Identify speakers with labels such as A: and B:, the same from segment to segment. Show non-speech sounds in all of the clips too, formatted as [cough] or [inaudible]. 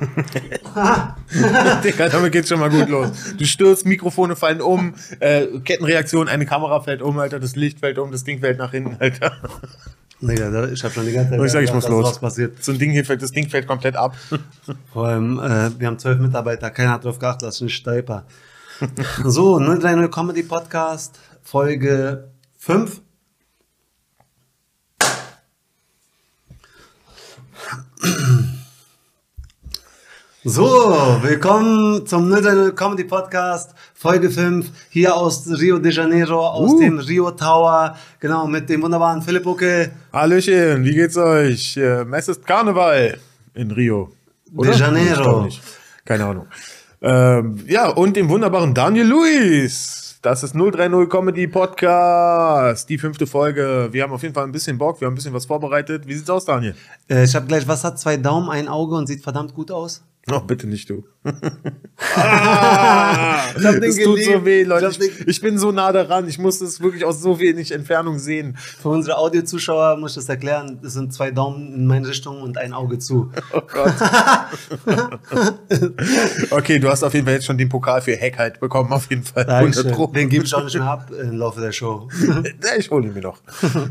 A: [laughs] Digga, damit geht's schon mal gut los. Du stürzt, Mikrofone fallen um, äh, Kettenreaktion, eine Kamera fällt um, Alter, das Licht fällt um, das Ding fällt nach hinten, Alter.
B: Digga, da- ich habe schon die ganze Zeit
A: Und ich sag, ich muss los.
B: passiert.
A: So ein Ding hier fällt, das Ding fällt komplett ab. [laughs]
B: Vor allem, äh, wir haben zwölf Mitarbeiter, keiner hat drauf geachtet, dass ich nicht stolper. so, 030 Comedy Podcast, Folge 5. So, willkommen zum 030 Comedy Podcast, Folge 5, hier aus Rio de Janeiro, aus
A: Uh.
B: dem Rio Tower, genau, mit dem wunderbaren Philipp Ucke.
A: Hallöchen, wie geht's euch? Ähm, Es ist Karneval in Rio.
B: De Janeiro.
A: Keine Ahnung. Ähm, ja, und dem wunderbaren Daniel Luis. Das ist 030 Comedy Podcast, die fünfte Folge. Wir haben auf jeden Fall ein bisschen Bock, wir haben ein bisschen was vorbereitet. Wie sieht's aus, Daniel?
B: Äh, ich habe gleich, was hat zwei Daumen, ein Auge und sieht verdammt gut aus? [laughs]
A: Oh, bitte nicht du. ah, [laughs]
B: Ich hab den
A: das tut so weh, Leute. Ich, ich bin so nah daran. Ich muss das wirklich aus so wenig Entfernung sehen.
B: Für unsere Audiozuschauer muss ich das erklären. Das sind zwei Daumen in meine Richtung und ein Auge zu.
A: Oh Gott. [laughs] okay, du hast auf jeden Fall jetzt schon den Pokal für Hackheit bekommen, auf jeden Fall. 100
B: Dankeschön.
A: Pro.
B: Den gebe ich auch nicht mehr ab im Laufe der Show.
A: Ich hole ihn mir noch.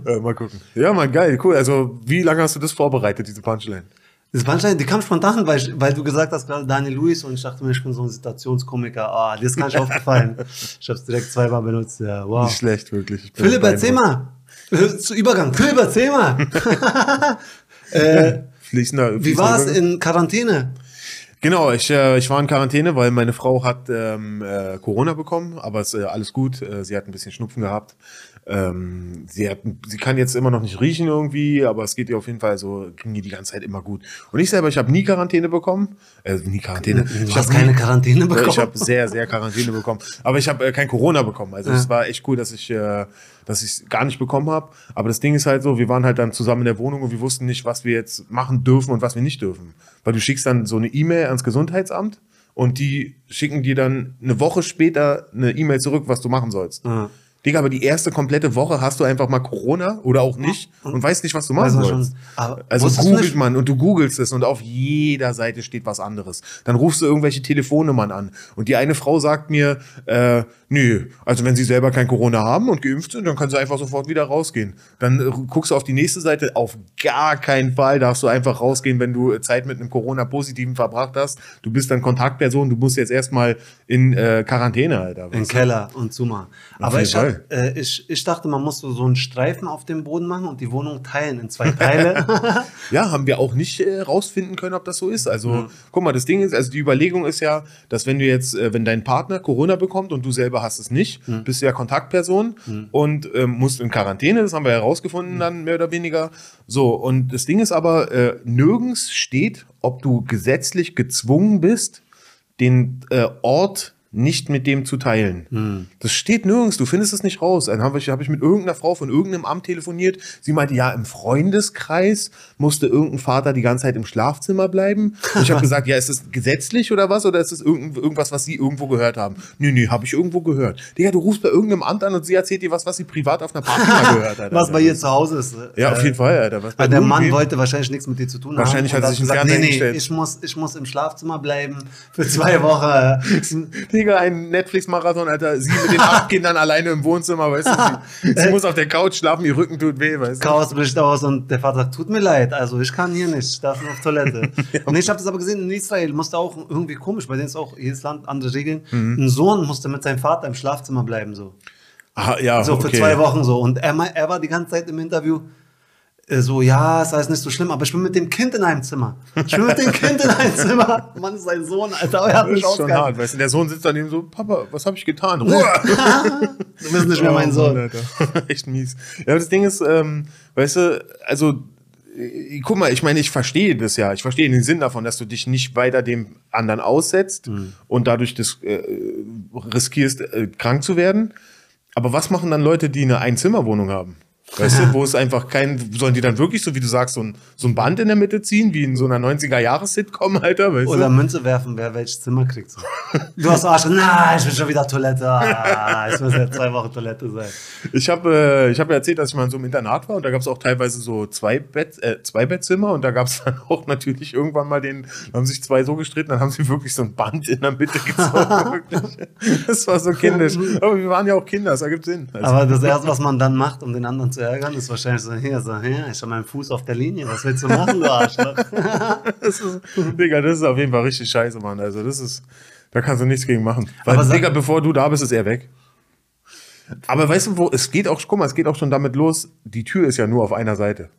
A: äh, mal gucken. Ja, Mann, geil, cool. Also, wie lange hast du das vorbereitet, diese Punchline?
B: Das Punchline, die kam spontan, weil, weil du gesagt hast, gerade Daniel Lewis und ich dachte mir, ich bin so ein Situationskomiker. Ah, dir ist gar nicht aufgefallen. [laughs] Ich habe es direkt zweimal benutzt. Ja, wow.
A: Nicht schlecht, wirklich.
B: Philipp, erzähl mal. Zu Übergang. Philipp, erzähl mal. [laughs] [laughs] äh,
A: Fließender,
B: wie
A: fließender
B: war es in Quarantäne?
A: Genau, ich, äh, ich war in Quarantäne, weil meine Frau hat ähm, äh, Corona bekommen, aber es ist äh, alles gut. Äh, sie hat ein bisschen Schnupfen gehabt. Ähm, sie, hat, sie kann jetzt immer noch nicht riechen irgendwie, aber es geht ihr auf jeden Fall so, ging ihr die ganze Zeit immer gut. Und ich selber, ich habe nie Quarantäne bekommen. Äh, nie Quarantäne.
B: Du
A: ich
B: hast
A: hab
B: keine Quarantäne [laughs] bekommen?
A: Ich habe sehr, sehr Quarantäne bekommen. Aber ich habe äh, kein Corona bekommen. Also es war echt cool, dass ich äh, dass ich es gar nicht bekommen habe. Aber das Ding ist halt so, wir waren halt dann zusammen in der Wohnung und wir wussten nicht, was wir jetzt machen dürfen und was wir nicht dürfen. Weil du schickst dann so eine E-Mail ans Gesundheitsamt und die schicken dir dann eine Woche später eine E-Mail zurück, was du machen sollst.
B: Ja.
A: Digga, aber die erste komplette Woche hast du einfach mal Corona oder auch nicht und weißt nicht, was du machen sollst. Also googelt man und du googelst es und auf jeder Seite steht was anderes. Dann rufst du irgendwelche Telefonnummern an und die eine Frau sagt mir, äh, nö, also wenn sie selber kein Corona haben und geimpft sind, dann kann sie einfach sofort wieder rausgehen. Dann äh, guckst du auf die nächste Seite, auf gar keinen Fall darfst du einfach rausgehen, wenn du Zeit mit einem Corona-Positiven verbracht hast. Du bist dann Kontaktperson, du musst jetzt erstmal in äh, Quarantäne, Alter.
B: Im Keller und Zuma. Aber ich, hab, Äh, ich, ich dachte, man muss so, einen Streifen auf dem Boden machen und die Wohnung teilen in zwei Teile. [laughs] [laughs]
A: Ja, haben wir auch nicht äh, rausfinden können, ob das so ist. Also, guck mal, das Ding ist, also die Überlegung ist ja, dass wenn du jetzt, äh, wenn dein Partner Corona bekommt und du selber hast es nicht, bist du ja Kontaktperson und ähm, musst in Quarantäne, das haben wir herausgefunden dann mehr oder weniger. So, und das Ding ist aber, äh, nirgends steht, ob du gesetzlich gezwungen bist, den äh, Ort nicht mit dem zu teilen. Das steht nirgends, du findest es nicht raus. Dann habe ich, hab ich mit irgendeiner Frau von irgendeinem Amt telefoniert. Sie meinte, ja, im Freundeskreis musste irgendein Vater die ganze Zeit im Schlafzimmer bleiben. Und ich habe [laughs] gesagt, ja, ist es gesetzlich oder was? Oder ist es irgend, irgendwas, was Sie irgendwo gehört haben? Nee, nee, habe ich irgendwo gehört. Digga, du rufst bei irgendeinem Amt an und sie erzählt dir was, was sie privat auf einer Party mal gehört hat. [laughs]
B: was bei ihr zu Hause ist.
A: Ja, auf
B: Äh,
A: jeden Fall, Alter. Was
B: Weil der Mann
A: irgendwem-
B: wollte wahrscheinlich nichts mit dir zu tun
A: Wahrscheinlich
B: haben.
A: hat er sich
B: gesagt, nee, nee,
A: gestellt.
B: ich muss, ich muss im Schlafzimmer bleiben für zwei Wochen. [laughs]
A: Digga, ein Netflix-Marathon, Alter. Sie mit den acht [laughs] Kindern alleine im Wohnzimmer, weißt du? Sie, sie [laughs] muss auf der Couch schlafen, ihr Rücken tut weh, weißt du?
B: Chaos bricht aus und der Vater sagt, tut mir leid, also ich kann hier nicht, ich darf nur auf Toilette. [laughs] Und ich habe das aber gesehen, in Israel musste auch irgendwie komisch, bei denen ist auch jedes Land andere Regeln.
A: Mhm.
B: Ein Sohn musste mit seinem Vater im Schlafzimmer bleiben, so.
A: Ah, ja,
B: So für
A: okay.
B: zwei Wochen so. Und er, er war die ganze Zeit im Interview so, ja, es ist alles nicht so schlimm, aber ich bin mit dem Kind in einem Zimmer. Ich bin mit dem Kind in einem [laughs] Zimmer. Mann, ist sein Sohn, Alter, er hat mich
A: schon hart, weißt du? Der Sohn sitzt daneben so, Papa, was habe ich getan? Ruhe! [laughs]
B: Du bist nicht mehr mein
A: Oh,
B: Sohn.
A: Alter. [laughs] Echt mies. Ja, aber das Ding ist, ähm, weißt du, also, äh, guck mal, ich meine, ich verstehe das ja. Ich verstehe den Sinn davon, dass du dich nicht weiter dem anderen aussetzt
B: Mhm.
A: und dadurch das, äh, riskierst, äh, krank zu werden. Aber was machen dann Leute, die eine Einzimmerwohnung haben? Weißt du, [laughs] wo es einfach kein, sollen die dann wirklich, so wie du sagst, so ein, so ein Band in der Mitte ziehen, wie in so einer 90er-Jahres-Sitcom, Alter, weißt
B: Oder
A: du?
B: Münze werfen, wer welches Zimmer kriegt. So. Du hast Arsch, na, ich will schon wieder Toilette. Ah, ich muss ja zwei Wochen Toilette sein.
A: Ich habe äh, ich hab ja erzählt, dass ich mal in so einem Internat war und da gab es auch teilweise so zwei, Bett, äh, zwei Bettzimmer und da gab es dann [laughs] auch natürlich irgendwann mal den, da haben sich zwei so gestritten, dann haben sie wirklich so ein Band in der Mitte [laughs] gezogen. das war so kindisch. Aber wir waren ja auch Kinder, das ergibt Sinn. Also,
B: Aber das Erste, was man dann macht, um den anderen zu ärgern, ist wahrscheinlich so, hier, so, hier, ich habe meinen Fuß auf der Linie, was willst du machen, du Arschloch? [laughs]
A: das ist, Digga, das ist auf jeden Fall richtig scheiße, Mann. Also das ist, da kannst du nichts gegen machen. Weil,
B: Aber
A: Digga, bevor du da bist, ist er weg. Aber weißt du, wo, es geht auch, guck mal, es geht auch schon damit los, die Tür ist ja nur auf einer Seite.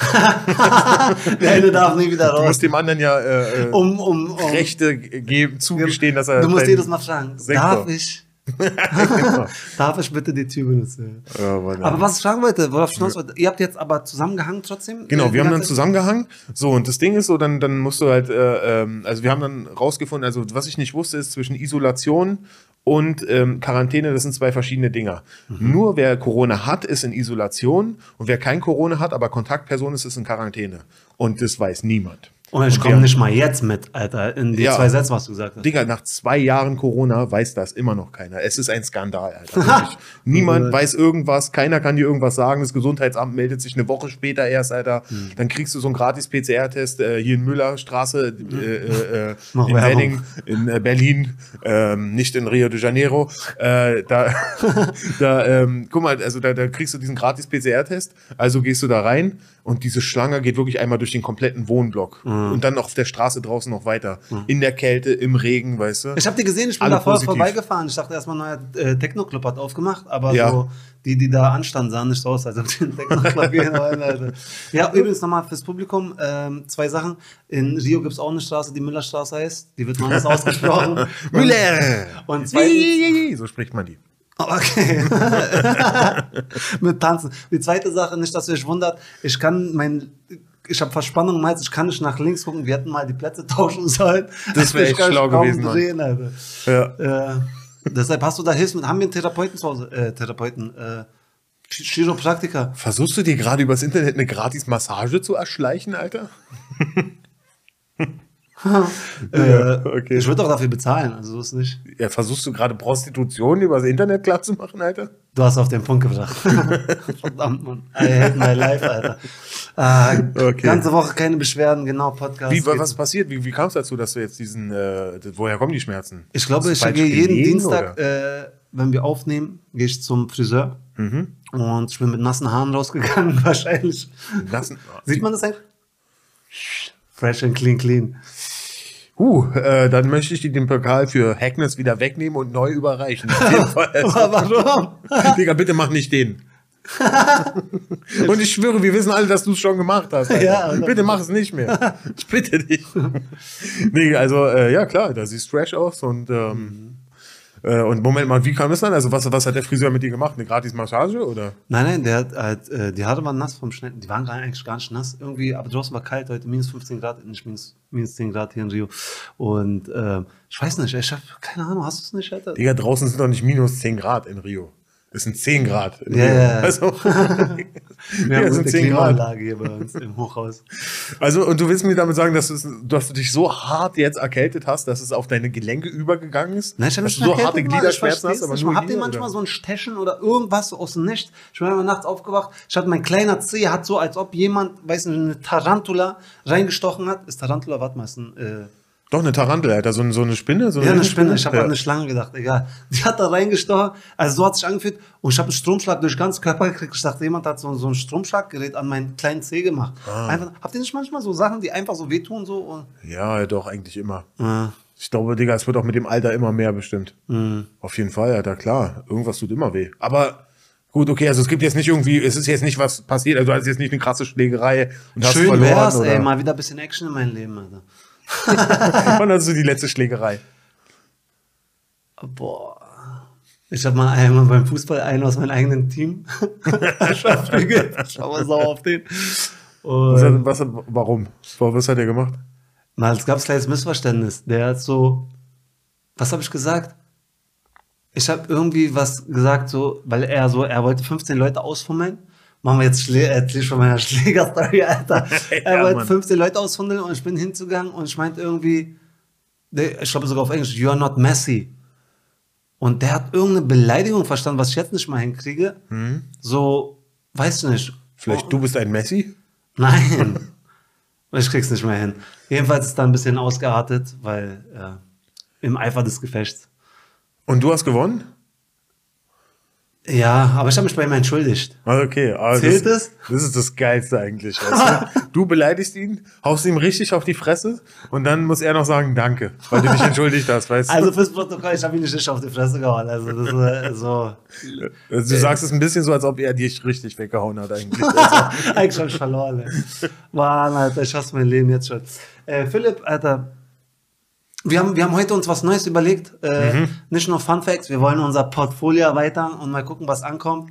A: [laughs]
B: Der eine darf nie wieder
A: Du
B: raus.
A: musst dem anderen ja äh, äh,
B: Um, um, um.
A: Rechte geben, zugestehen, dass er.
B: Du musst jedes Mal fragen,
A: Sektor.
B: darf ich? [laughs] darf ich bitte die Tür benutzen?
A: Ja.
B: Aber was ich fragen wollte, worauf ich hinaus wollte, ihr habt jetzt aber zusammengehangen trotzdem?
A: Genau,
B: Äh,
A: wir haben dann zusammengehangen. So, und das Ding ist so, dann, dann musst du halt, äh, ähm, also wir haben dann rausgefunden, also was ich nicht wusste, ist zwischen Isolation und ähm, Quarantäne, das sind zwei verschiedene Dinger.
B: Mhm.
A: Nur wer Corona hat, ist in Isolation und wer kein Corona hat, aber Kontaktperson ist, ist in Quarantäne. Und das weiß niemand.
B: Und ich komme nicht mal jetzt mit, Alter, in die
A: Ja.
B: zwei Sätze, was du gesagt hast.
A: Digga, nach zwei Jahren Corona weiß das immer noch keiner. Es ist ein Skandal, Alter. [laughs] Niemand weiß irgendwas, keiner kann dir irgendwas sagen. Das Gesundheitsamt meldet sich eine Woche später erst, Alter.
B: Hm.
A: Dann kriegst du so einen gratis PCR-Test äh, hier in Müllerstraße, äh, äh, äh, [laughs] in. Wedding, in äh, Berlin, ähm, nicht in Rio de Janeiro. Äh, da, [laughs] da ähm, guck mal, also da, da kriegst du diesen gratis PCR-Test. Also gehst du da rein und diese Schlange geht wirklich einmal durch den kompletten Wohnblock.
B: Hm.
A: Und dann auf der Straße draußen noch weiter. In der Kälte, im Regen, weißt du?
B: Ich habe die gesehen, ich bin
A: Alle
B: da
A: positiv.
B: vorbeigefahren. Ich dachte erstmal, neuer äh, Techno-Club hat aufgemacht, aber
A: Ja.
B: so, die, die da anstanden, sahen nicht so aus, als ob die Techno-Club gehen wollen. Alter. Ja, [laughs] übrigens nochmal fürs Publikum, ähm, zwei Sachen. In Rio gibt es auch eine Straße, die Müllerstraße heißt. Die wird mal anders [laughs] ausgesprochen.
A: Müller!
B: Und zweitens,
A: So spricht man die.
B: Okay. [laughs] Mit Tanzen. Die zweite Sache, nicht, dass ihr euch wundert, ich kann mein. Ich habe Verspannung im Hals, ich kann nicht nach links gucken. Wir hätten mal die Plätze [laughs] tauschen sollen.
A: Das wär
B: Ich
A: echt schlau gewesen.
B: Drehen, Alter.
A: Ja.
B: Äh, deshalb hast du da Hilfsmittel. Haben wir einen Therapeuten zu Hause? Äh, Therapeuten. Äh, Chiropraktiker.
A: Versuchst du dir gerade übers Internet eine gratis Massage zu erschleichen, Alter? [laughs] [laughs]
B: Äh,
A: okay.
B: Ich würde auch dafür bezahlen, also so ist nicht.
A: Ja, versuchst du gerade Prostitution übers Internet klar zu machen, Alter?
B: Du hast auf den Punkt gebracht. [laughs] Verdammt, Mann. I hate my life, Alter. Äh,
A: Okay.
B: Ganze Woche keine Beschwerden, genau, Podcast.
A: Wie, was passiert? Wie, wie kam es dazu, dass du jetzt diesen, äh, woher kommen die Schmerzen?
B: Ich glaube, ich gehe jeden
A: gelegen,
B: Dienstag, äh, wenn wir aufnehmen, gehe ich zum Friseur.
A: Mhm.
B: Und ich bin mit nassen Haaren rausgegangen, [laughs] wahrscheinlich.
A: Nassen-
B: Sieht man das eigentlich? Fresh and clean, clean.
A: Uh, äh, dann möchte ich dir den Pokal für Hackness wieder wegnehmen und neu überreichen. Auf jeden [laughs] Fall.
B: Aber warum? [laughs]
A: Digga, bitte mach nicht den. [laughs] und ich schwöre, wir wissen alle, dass du es schon gemacht hast. Alter.
B: Ja,
A: bitte mach es nicht mehr. Ich bitte dich. nee, also, äh, ja klar, da siehst fresh aus und, ähm, äh, und Moment mal, wie kam es dann? Also, was, was hat der Friseur mit dir gemacht? Eine gratis Massage oder?
B: Nein, nein, der hat halt, äh, die Haare waren nass vom Schnell. Die waren gar, eigentlich gar nicht nass. Irgendwie, aber draußen war kalt heute, minus 15 Grad, nicht minus, minus 10 Grad hier in Rio. Und äh, ich weiß nicht, ich hab keine Ahnung, hast du es nicht, Alter?
A: Digga, draußen sind doch nicht minus 10 Grad in Rio. Es sind 10 Grad
B: Ja, ja.
A: Also, [laughs]
B: Wir haben
A: sind 10 Grad.
B: Klimaanlage hier bei uns im Hochhaus.
A: Also, und du willst mir damit sagen, dass, es, dass du dich so hart jetzt erkältet hast, dass es auf deine Gelenke übergegangen ist?
B: Nein, ich hab
A: dass
B: nicht
A: du so
B: erkältet,
A: harte Gliederschmerzen hast, aber nur hier,
B: den manchmal
A: oder?
B: so ein Stechen oder irgendwas so aus dem Nichts. Ich bin einmal nachts aufgewacht, ich hatte mein kleiner Zeh, hat so, als ob jemand, weiß nicht, eine Tarantula reingestochen hat. Ist Tarantula, warte mal, ist ein, äh,
A: Doch, eine Tarantel, Alter, so, so eine Spinne? So
B: ja, eine Spinne, ich habe
A: ja.
B: an eine Schlange gedacht, egal. Die hat da reingestochen, also so hat sich angefühlt und ich habe einen Stromschlag durch den ganzen Körper gekriegt. Ich dachte, jemand hat so, so ein Stromschlaggerät an meinen kleinen Zeh gemacht.
A: Ah.
B: Einfach, habt ihr nicht manchmal so Sachen, die einfach so wehtun? So? Und,
A: Ja, doch, eigentlich immer.
B: äh,
A: Ich glaube, Digga, es wird auch mit dem Alter immer mehr bestimmt.
B: Mhm.
A: Auf jeden Fall, Alter, klar. Irgendwas tut immer weh. Aber gut, okay, also es gibt jetzt nicht irgendwie, es ist jetzt nicht was passiert, also du hast jetzt nicht eine krasse Schlägerei und hast
B: schön
A: verloren.
B: wär's,
A: oder?
B: ey, mal wieder ein bisschen Action in meinem Leben, Alter.
A: Wann hast du die letzte Schlägerei?
B: Boah. Ich habe mal einmal beim Fußball einen aus meinem eigenen Team [laughs] verprügelt. Ich war mal sauer auf den.
A: Was
B: Und
A: hat, was, hat- warum? Was hat er gemacht?
B: mal, es gab ein kleines Missverständnis. Der hat so, was habe ich gesagt? Ich habe irgendwie was gesagt, so, weil er so, er wollte 15 Leute ausfummeln. Machen wir jetzt Schlä erzähl schon meiner [laughs] Schlägerstory, Alter. [laughs] er
A: Ja,
B: wollte
A: Mann.
B: 15 Leute aushundeln und ich bin hinzugegangen und ich meinte irgendwie, ich glaube sogar auf Englisch, you are not messy. Und der hat irgendeine Beleidigung verstanden, was ich jetzt nicht mal hinkriege. So, weiß nicht.
A: Vielleicht du bist ein Messi?
B: Nein. [laughs] ich krieg's nicht mehr hin. Jedenfalls ist da ein bisschen ausgeartet, weil äh, im Eifer des Gefechts.
A: Und du hast gewonnen?
B: Ja, aber ich habe mich bei ihm entschuldigt.
A: Ah, Okay, aber
B: Zählt
A: das,
B: es?
A: das ist das Geilste eigentlich. Weißt du? [laughs] du beleidigst ihn, haust ihm richtig auf die Fresse und dann muss er noch sagen Danke, weil du dich entschuldigt hast, weißt
B: Also fürs Protokoll, ich habe ihn nicht auf die Fresse gehauen. Also das ist äh, so.
A: du? Also, du sagst es ein bisschen so, als ob er dich richtig weggehauen hat eigentlich. [laughs]
B: Eigentlich habe ich verloren. Ey. Mann, Alter, ich hasse mein Leben jetzt schon. Äh, Philipp, Alter, wir haben, wir haben heute uns was Neues überlegt. Äh, Nicht nur Fun Facts, wir wollen unser Portfolio erweitern und mal gucken, was ankommt.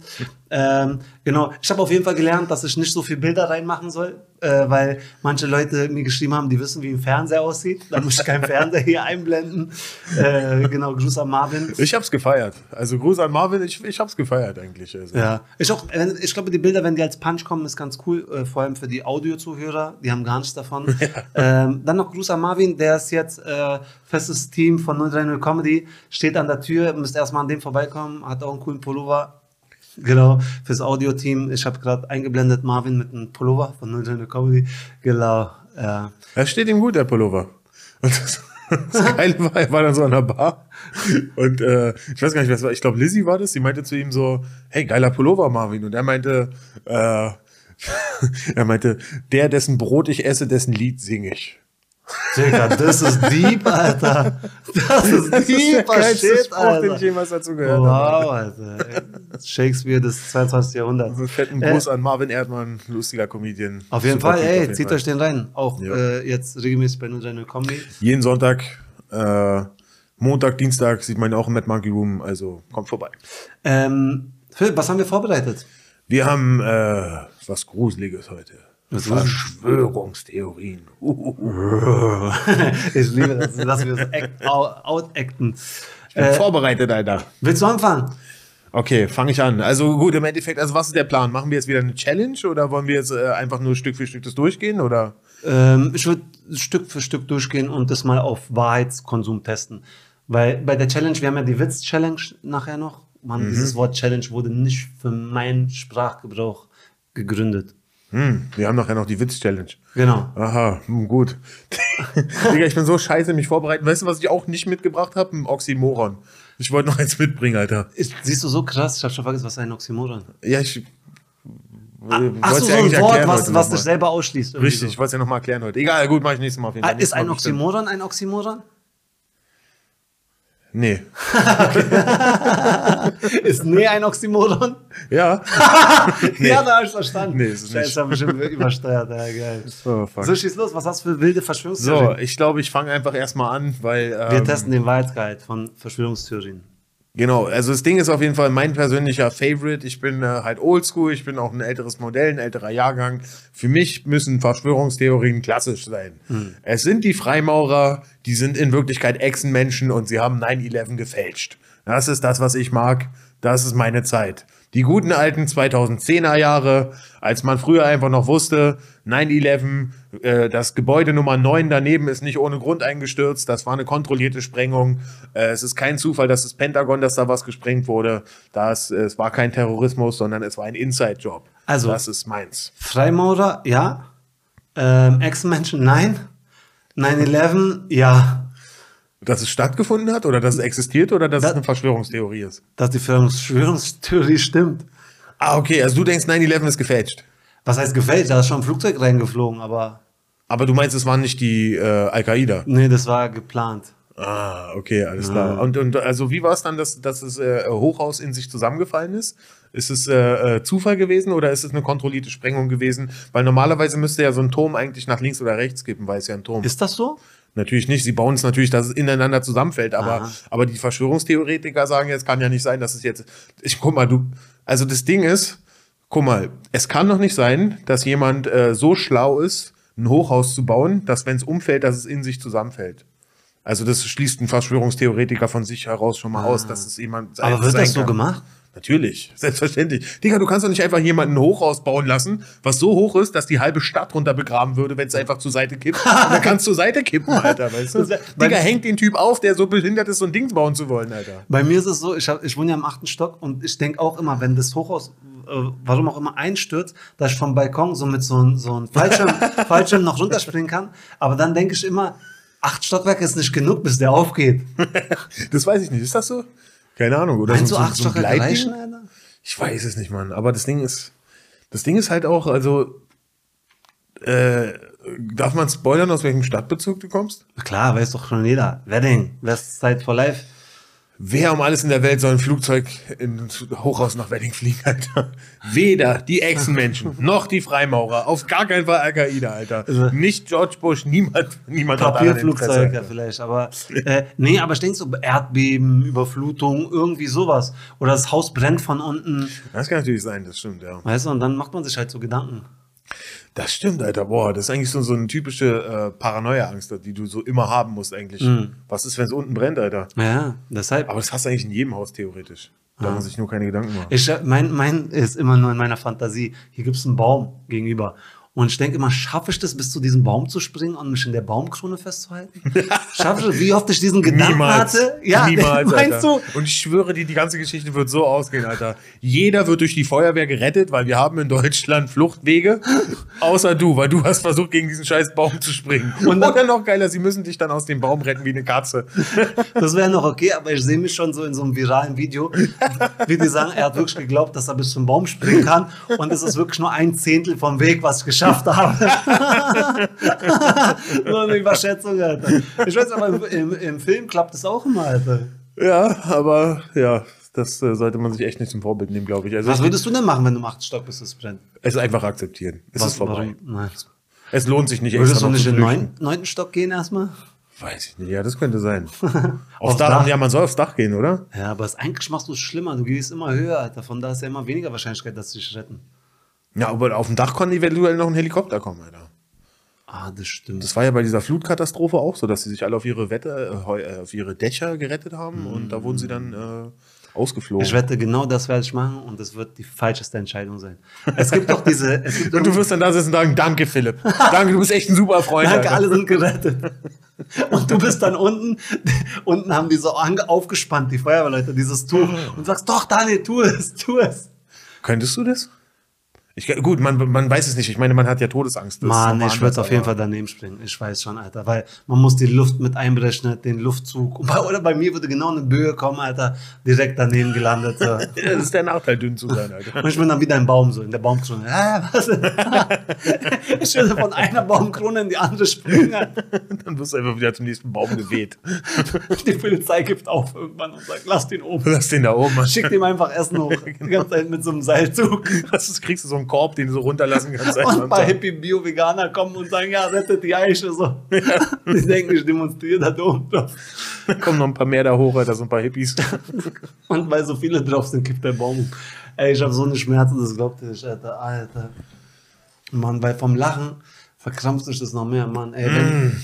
B: Ähm, genau, ich habe auf jeden Fall gelernt, dass ich nicht so viel Bilder reinmachen soll, äh, weil manche Leute mir geschrieben haben, die wissen, wie ein Fernseher aussieht. Da muss ich keinen Fernseher hier einblenden. Äh, genau, Gruß an Marvin.
A: ich hab's gefeiert. Also Gruß an Marvin, ich, ich hab's gefeiert eigentlich. Also.
B: Ja, ich, auch, ich glaube, die Bilder, wenn die als Punch kommen, ist ganz cool, äh, vor allem für die Audiozuhörer, die haben gar nichts davon. [laughs] Ähm, dann noch Gruß an Marvin, der ist jetzt äh, festes Team von 030 Comedy, steht an der Tür, müsst erstmal an dem vorbeikommen, hat auch einen coolen Pullover. Genau, fürs Audio-Team. Ich habe gerade eingeblendet Marvin mit einem Pullover von 030 Comedy. Genau. Äh,
A: Das steht ihm gut, der Pullover. [laughs] Und das, das Geile war, er war dann so an der Bar und äh, ich weiß gar nicht, es war. Ich glaube, Lizzie war das. Die meinte zu ihm so, hey, geiler Pullover, Marvin. Und er meinte, äh, [laughs] er meinte, der, dessen Brot ich esse, dessen Lied singe ich.
B: Digga, das ist deep, Alter. Das ist
A: Das ist der
B: Shit,
A: Spruch, den ich
B: Alter.
A: jemals dazu gehört habe.
B: Wow, Alter. Shakespeare des 22. Jahrhunderts.
A: Also fetten Gruß an Marvin Erdmann, lustiger Comedian.
B: Auf jeden
A: Super
B: Fall,
A: Typ,
B: ey,
A: jeden
B: zieht
A: Fall.
B: euch den rein. Auch
A: Ja.
B: äh, jetzt regelmäßig bei Nutella Comedy.
A: Jeden Sonntag, äh, Montag, Dienstag sieht man ihn auch im Mad Monkey Room, also kommt vorbei.
B: Ähm, Philipp, was haben wir vorbereitet?
A: Wir haben äh, was Gruseliges heute.
B: Das?
A: Verschwörungstheorien. [laughs]
B: Ich liebe das, dass wir out- outacten.
A: Ich bin
B: Äh,
A: vorbereitet, Alter.
B: willst du anfangen?
A: Okay, fange ich an. Also gut, im Endeffekt, also was ist der Plan? Machen wir jetzt wieder eine Challenge oder wollen wir jetzt äh, einfach nur Stück für Stück das durchgehen? Oder?
B: Ähm, ich würde Stück für Stück durchgehen und das mal auf Wahrheitskonsum testen. Weil bei der Challenge, wir haben ja die Witz-Challenge nachher noch. Mann,
A: Mhm.
B: dieses Wort Challenge wurde nicht für meinen Sprachgebrauch gegründet.
A: Hm, wir haben nachher noch die Witz-Challenge.
B: Genau.
A: Aha, hm, gut. [laughs] Digga, ich bin so scheiße mich vorbereiten. Weißt du, was ich auch nicht mitgebracht habe? Ein Oxymoron. Ich wollte noch eins mitbringen, Alter.
B: Ist, siehst du so krass? Ich habe schon vergessen, was ein Oxymoron
A: Ja, ich.
B: Ach
A: wollt's
B: so,
A: ja
B: so ein Wort, was, was dich selber ausschließt.
A: Richtig, ich wollte es ja nochmal erklären heute. Egal, gut, mache ich nächstes Mal auf jeden
B: So. Ah,
A: Fall.
B: ist ein. Oxymoron ein Oxymoron?
A: Nee. [laughs]
B: Ist nee ein Oxymoron?
A: Ja. [laughs]
B: Ja, da habe ich verstanden.
A: Nee, ist es nicht.
B: Scheiße, hab ich bestimmt übersteuert. Ja, geil. [laughs]
A: Oh, fuck.
B: So, schieß los. Was hast du für wilde
A: So,
B: Verschwörungstheorien?
A: ich glaube, ich fange einfach erstmal an, weil. Ähm,
B: Wir testen den Wahrheitsgehalt von Verschwörungstheorien.
A: Genau, also das Ding ist auf jeden Fall mein persönlicher Favorite. Ich bin äh, halt oldschool, ich bin auch ein älteres Modell, ein älterer Jahrgang. Für mich müssen Verschwörungstheorien klassisch sein. Es sind die Freimaurer, die sind in Wirklichkeit Echsenmenschen und sie haben 9-11 gefälscht. Das ist das, was ich mag. Das ist meine Zeit. Die guten alten 2010er Jahre, als man früher einfach noch wusste, 9-11, äh, das Gebäude Nummer 9 daneben ist nicht ohne Grund eingestürzt, das war eine kontrollierte Sprengung. Äh, es ist kein Zufall, dass das Pentagon, dass da was gesprengt wurde. Das, äh, es war kein Terrorismus, sondern es war ein Inside-Job.
B: Also-
A: das ist meins.
B: Freimaurer, ja. Ähm, Ex-Menschen, nein. 9-11, ja.
A: Dass es stattgefunden hat oder dass es existiert oder dass
B: Da-
A: es eine Verschwörungstheorie ist.
B: Dass die Verschwörungstheorie stimmt.
A: Ah, okay, also du denkst, 9-11 ist gefälscht.
B: Was heißt gefällt? Da ist schon ein Flugzeug reingeflogen, aber
A: Aber du meinst, es waren nicht die äh, Al-Qaida?
B: nee, das war geplant.
A: Ah, okay, alles klar. Und, und also wie war es dann, dass, dass das äh, Hochhaus in sich zusammengefallen ist? Ist es äh, äh, Zufall gewesen oder ist es eine kontrollierte Sprengung gewesen? Weil normalerweise müsste ja so ein Turm eigentlich nach links oder rechts kippen, weil es ja ein Turm ist.
B: Ist das so?
A: Natürlich nicht. Sie bauen es natürlich, dass es ineinander zusammenfällt, aber,
B: Aha.
A: aber die Verschwörungstheoretiker sagen jetzt, kann ja nicht sein, dass es jetzt. Ich guck mal, du. Also das Ding ist, guck mal, es kann doch nicht sein, dass jemand äh, so schlau ist, ein Hochhaus zu bauen, dass wenn es umfällt, dass es in sich zusammenfällt. Also das schließt ein Verschwörungstheoretiker von sich heraus schon mal aus, dass es jemand.
B: Aber
A: sein
B: wird das so
A: kann.
B: gemacht?
A: Natürlich, selbstverständlich. Digga, du kannst doch nicht einfach jemanden ein Hochhaus bauen lassen, was so hoch ist, dass die halbe Stadt runter begraben würde, wenn es einfach zur Seite kippt. [laughs] Und dann kannst du zur Seite kippen, Alter, weißt du? [laughs] Digga, hängt den Typ auf, der so behindert ist, so ein Ding bauen zu wollen, Alter.
B: Bei mir ist es so, ich, hab, ich wohne ja im achten Stock und ich denke auch immer, wenn das Hochhaus, äh, warum auch immer, einstürzt, dass ich vom Balkon so mit so einem so einem Fallschirm, [laughs] Fallschirm noch runterspringen kann. Aber dann denke ich immer, acht Stockwerke ist nicht genug, bis der aufgeht. [laughs]
A: Das weiß ich nicht. Ist das so? Keine Ahnung. Oder
B: Meinst
A: so,
B: du acht
A: so
B: Stockwerke reichen, Alter?
A: Ich weiß es nicht, Mann. Aber das Ding ist, das Ding ist halt auch, also, äh, darf man spoilern, aus welchem Stadtbezug du kommst?
B: Klar, weiß doch schon jeder. Wedding, Westside for Life.
A: Wer um alles in der Welt soll ein Flugzeug in Hochhaus nach Wedding fliegen, Alter? Weder die Echsenmenschen [laughs] noch die Freimaurer. Auf gar keinen Fall Al-Qaida, Alter.
B: Also-
A: nicht George Bush, niemand, niemand
B: Papierflugzeug
A: Interesse.
B: vielleicht, aber äh, nee, aber ich denke so Erdbeben, Überflutung, irgendwie sowas. Oder das Haus brennt von unten,
A: Das kann natürlich sein, das stimmt, ja.
B: weißt du, und dann macht man sich halt so Gedanken.
A: Das stimmt, Alter. Boah, das ist eigentlich so, so eine typische äh, Paranoia-Angst, die du so immer haben musst, eigentlich.
B: Mhm.
A: Was ist, wenn es unten brennt, Alter?
B: Ja, deshalb.
A: Aber das hast du eigentlich in jedem Haus theoretisch. Da muss man sich nur keine Gedanken machen.
B: Ich, äh, mein, mein ist immer nur in meiner Fantasie. Hier gibt es einen Baum gegenüber. Und ich denke immer, schaffe ich das, bis zu diesem Baum zu springen und mich in der Baumkrone festzuhalten? Schaffe ich das? Wie oft ich diesen Gedanken
A: Niemals.
B: hatte? Ja, [laughs]
A: Niemals, [laughs]
B: meinst
A: Alter.
B: du?
A: Und ich schwöre dir, die ganze Geschichte wird so ausgehen, Alter. Jeder wird durch die Feuerwehr gerettet, weil wir haben in Deutschland Fluchtwege. Außer du, weil du hast versucht, gegen diesen scheiß Baum zu springen.
B: Und dann-
A: Oder noch geiler, sie müssen dich dann aus dem Baum retten wie eine Katze. [laughs]
B: Das wäre noch okay, aber ich sehe mich schon so in so einem viralen Video, wie die sagen, er hat wirklich geglaubt, dass er bis zum Baum springen kann und es ist wirklich nur ein Zehntel vom Weg, was ich geschafft habe. [laughs] nur eine Überschätzung, Alter. Ich weiß aber, im, im, Film klappt das auch immer, Alter.
A: Ja, aber ja, das äh, sollte man sich echt nicht zum Vorbild nehmen, glaube ich. Also
B: Was
A: ich,
B: würdest du denn machen, wenn du im achten Stock bist, es brennt?
A: es einfach akzeptieren. Es ist vorbei.
B: Nein.
A: Es lohnt sich nicht
B: Würdest du nicht in den neunten, Stock gehen erstmal?
A: Weiß ich nicht. Ja, das könnte sein. [laughs] aufs
B: Aufs
A: Dach.
B: Dach.
A: Ja, man soll aufs Dach gehen, oder?
B: Ja, aber es, eigentlich machst du es schlimmer. Du gehst immer höher, Alter. Von da ist ja immer weniger Wahrscheinlichkeit, dass sie dich retten.
A: Ja, aber auf dem Dach kann eventuell noch ein Helikopter kommen, Alter.
B: Ah, das stimmt.
A: Das war ja bei dieser Flutkatastrophe auch so, dass sie sich alle auf ihre Wette, äh, äh, auf ihre Dächer gerettet haben und da wurden sie dann äh, ausgeflogen.
B: Ich wette, genau das werde ich machen und es wird die falscheste Entscheidung sein. Es gibt doch diese. [laughs] Es gibt
A: und du wirst dann da sitzen und sagen, danke Philipp. danke, du bist echt ein super Freund.
B: Danke,
A: Alter.
B: alle sind gerettet. Und du bist dann unten, unten haben die so aufgespannt, die Feuerwehrleute, dieses Tuch. Und sagst, doch, Daniel, tu es, tu es.
A: Könntest du das? Ich, gut, man, man weiß es nicht. Ich meine, man hat ja Todesangst.
B: Mann, ich würde auf jeden Fall daneben springen. Ich weiß schon, Alter. Weil man muss die Luft mit einberechnen, den Luftzug. Bei, [laughs] oder bei mir würde genau eine Böe kommen, Alter. Direkt daneben gelandet. So. [laughs]
A: Ja, das ist der Nachteil, dünn zu sein, Alter.
B: Und ich bin dann wieder im Baum, so in der Baumkrone. Ah, was? [laughs] ich würde von einer Baumkrone in die andere springen.
A: Dann wirst du einfach wieder zum nächsten Baum geweht.
B: Die Polizei gibt auf irgendwann und sagt, lass den oben.
A: Lass den da oben. Mann.
B: Schickt ihm einfach Essen hoch. Die ganze Zeit mit so einem Seilzug.
A: Das ist, kriegst du so einen Korb, den du so runterlassen kannst.
B: Und ein paar. Hippie-Bio-Veganer kommen und sagen, ja, rettet die Eiche. So. Die denken, ich demonstriere da oben drauf.
A: kommen noch ein paar mehr da hoch, Alter, so ein paar Hippies. [laughs]
B: Und weil so viele drauf sind, kippt der Baum. um. Ey, ich habe so eine Schmerzen, das glaubt ihr nicht, Alter. Alter. Mann, weil vom Lachen verkrampft sich das noch mehr, Mann. Ey, wenn,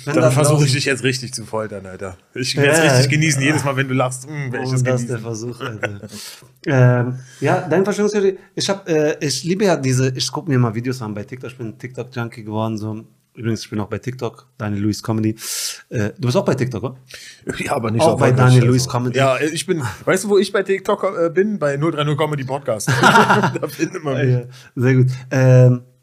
B: wenn
A: Mm, Dann versuche ich dich jetzt richtig zu foltern, Alter. Ich werde es
B: Ja.
A: richtig genießen. Jedes Mal, wenn du lachst, mm, werde ich
B: Oh,
A: das
B: das ist der. Versuch, Alter. [laughs] ähm, ja, deine Verschwörungstheorie. Ich hab, äh, ich liebe ja diese, ich gucke mir mal Videos an bei TikTok. Ich bin TikTok-Junkie geworden. So. Übrigens, ich bin auch bei TikTok, Daniel Lewis Comedy. Äh, du bist auch bei TikTok, oder?
A: Ja, aber nicht
B: Auch bei Daniel
A: also.
B: Lewis Comedy.
A: Ja, ich bin, weißt du, wo ich bei TikTok äh, bin? Bei 030 Comedy Podcast. [laughs] da findet man mich.
B: Ja, sehr gut. Ähm, äh,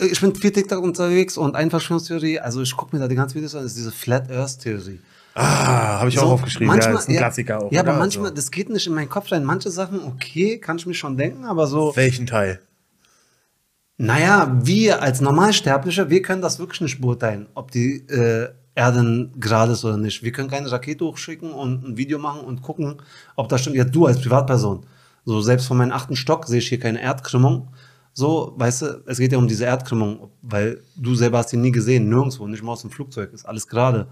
B: ich bin viel TikTok unterwegs und eine Verschwörungstheorie, also ich gucke mir da die ganzen Videos an, ist diese Flat Earth Theorie.
A: Ah, habe ich auch
B: So,
A: aufgeschrieben. ja, ist ein Klassiker auch.
B: Ja, aber manchmal,
A: Also,
B: das geht nicht in meinen Kopf rein. Manche Sachen, okay, kann ich mir schon denken, aber so,
A: welchen Teil?
B: naja, wir als Normalsterbliche, wir können das wirklich nicht beurteilen, ob die äh, Erde gerade ist oder nicht. Wir können keine Rakete hochschicken und ein Video machen und gucken, ob das stimmt. Ja, du als Privatperson. So, selbst von meinem achten Stock sehe ich hier keine Erdkrümmung. So, weißt du, es geht ja um diese Erdkrümmung, weil du selber hast die nie gesehen, nirgendwo, nicht mal aus dem Flugzeug, ist alles gerade.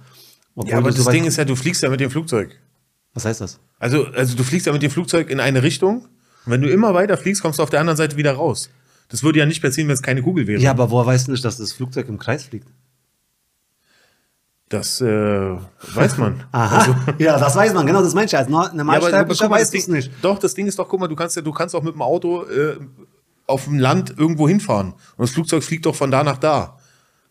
B: Obwohl
A: Ja, aber
B: du
A: das Ding ist ja, du fliegst ja mit dem Flugzeug.
B: Was heißt das?
A: Also, also du fliegst ja mit dem Flugzeug in eine Richtung. Und wenn du immer weiter fliegst, kommst du auf der anderen Seite wieder raus. Das würde ja nicht passieren, wenn es keine Kugel wäre.
B: Ja, aber woher weißt du nicht, dass das Flugzeug im Kreis fliegt?
A: Das äh, weiß man. [laughs]
B: Aha.
A: Also, [laughs]
B: ja, das weiß man, genau, das meine ich. Als Nor-
A: ja, das
B: weiß es
A: Ding,
B: nicht.
A: Doch, das Ding ist doch, guck mal, du kannst ja, du kannst auch mit dem Auto äh, auf dem Land irgendwo hinfahren. Und das Flugzeug fliegt doch von da nach da.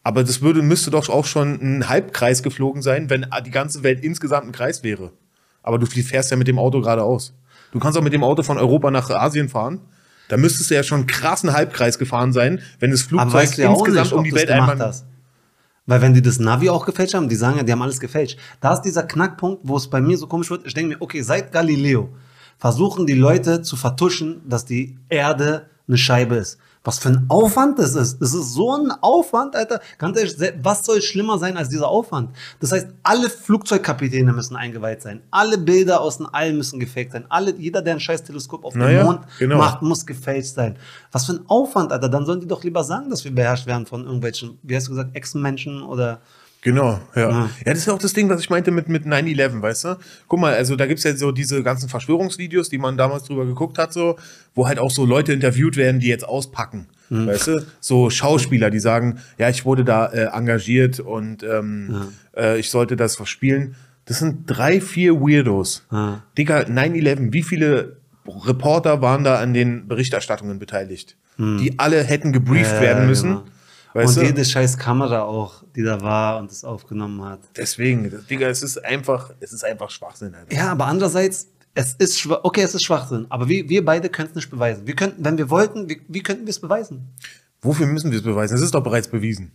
A: Aber das würde, müsste doch auch schon ein Halbkreis geflogen sein, wenn die ganze Welt insgesamt ein Kreis wäre. Aber du fährst ja mit dem Auto geradeaus. Du kannst auch mit dem Auto von Europa nach Asien fahren. Da müsstest du ja schon einen krassen Halbkreis gefahren sein, wenn das Flugzeug
B: weißt du ja
A: insgesamt
B: nicht,
A: um die Welt einmal.
B: hast. Weil wenn die das Navi auch gefälscht haben, die sagen ja, die haben alles gefälscht. Da ist dieser Knackpunkt, wo es bei mir so komisch wird. Ich denke mir, okay, seit Galileo versuchen die Leute zu vertuschen, dass die Erde eine Scheibe ist. Was für ein Aufwand das ist. Das ist so ein Aufwand, Alter. Ganz ehrlich, was soll schlimmer sein als dieser Aufwand? Das heißt, alle Flugzeugkapitäne müssen eingeweiht sein. Alle Bilder aus dem All müssen gefaked sein. Alle, jeder, der ein scheiß Teleskop auf
A: Naja,
B: dem Mond
A: genau.
B: macht, muss gefälscht sein. Was für ein Aufwand, Alter. Dann sollen die doch lieber sagen, dass wir beherrscht werden von irgendwelchen, wie hast du gesagt, Echsenmenschen oder.
A: Genau, ja.
B: Ja.
A: Ja, das ist ja auch das Ding, was ich meinte mit, mit 9-11, weißt du? Guck mal, also da gibt's ja so diese ganzen Verschwörungsvideos, die man damals drüber geguckt hat, so, wo halt auch so Leute interviewt werden, die jetzt auspacken. Weißt du? So Schauspieler, die sagen, ja, ich wurde da äh, engagiert und ähm, äh, ich sollte das verspielen. Das sind drei, vier Weirdos.
B: Ja.
A: Digga, 9-11, wie viele Reporter waren da an den Berichterstattungen beteiligt? Die alle hätten gebrieft
B: Ja,
A: werden müssen. Weißt
B: und
A: du?
B: jede scheiß Kamera auch, die da war und das aufgenommen hat.
A: Deswegen, Digga, es ist einfach, es ist einfach Schwachsinn. Alter.
B: Ja, aber andererseits, es ist okay, es ist Schwachsinn, aber wir, wir beide können es nicht beweisen. Wir könnten, wenn wir wollten, wie, wie könnten wir es beweisen?
A: Wofür müssen wir es beweisen? Es ist doch bereits bewiesen.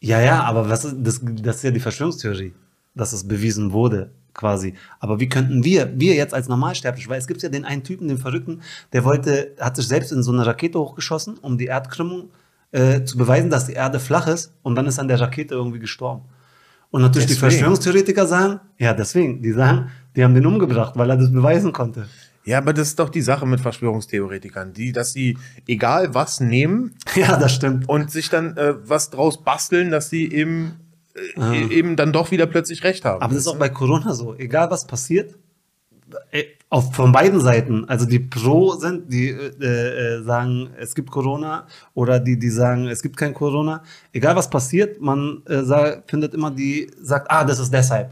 B: Ja, ja, aber was ist, das, das ist ja die Verschwörungstheorie, dass es bewiesen wurde, quasi. Aber wie könnten wir, wir jetzt als Normalsterbliche, weil es gibt ja den einen Typen, den Verrückten, der wollte, hat sich selbst in so eine Rakete hochgeschossen, um die Erdkrümmung äh, zu beweisen, dass die Erde flach ist, und dann ist an der Rakete irgendwie gestorben. Und natürlich die
A: Deswegen.
B: Verschwörungstheoretiker sagen, ja, deswegen, die sagen, die haben den umgebracht, weil er das beweisen konnte.
A: Ja, aber das ist doch die Sache mit Verschwörungstheoretikern, die, dass sie egal was nehmen [laughs]
B: Ja, das stimmt.
A: und sich dann äh, was draus basteln, dass sie eben, äh, eben dann doch wieder plötzlich recht haben.
B: Aber das ist auch bei Corona so. Egal was passiert, auf, von beiden Seiten, also die pro sind, die äh, äh, sagen, es gibt Corona, oder die, die sagen, es gibt kein Corona. Egal was passiert, man äh, sa- findet immer die, sagt, ah, das ist deshalb.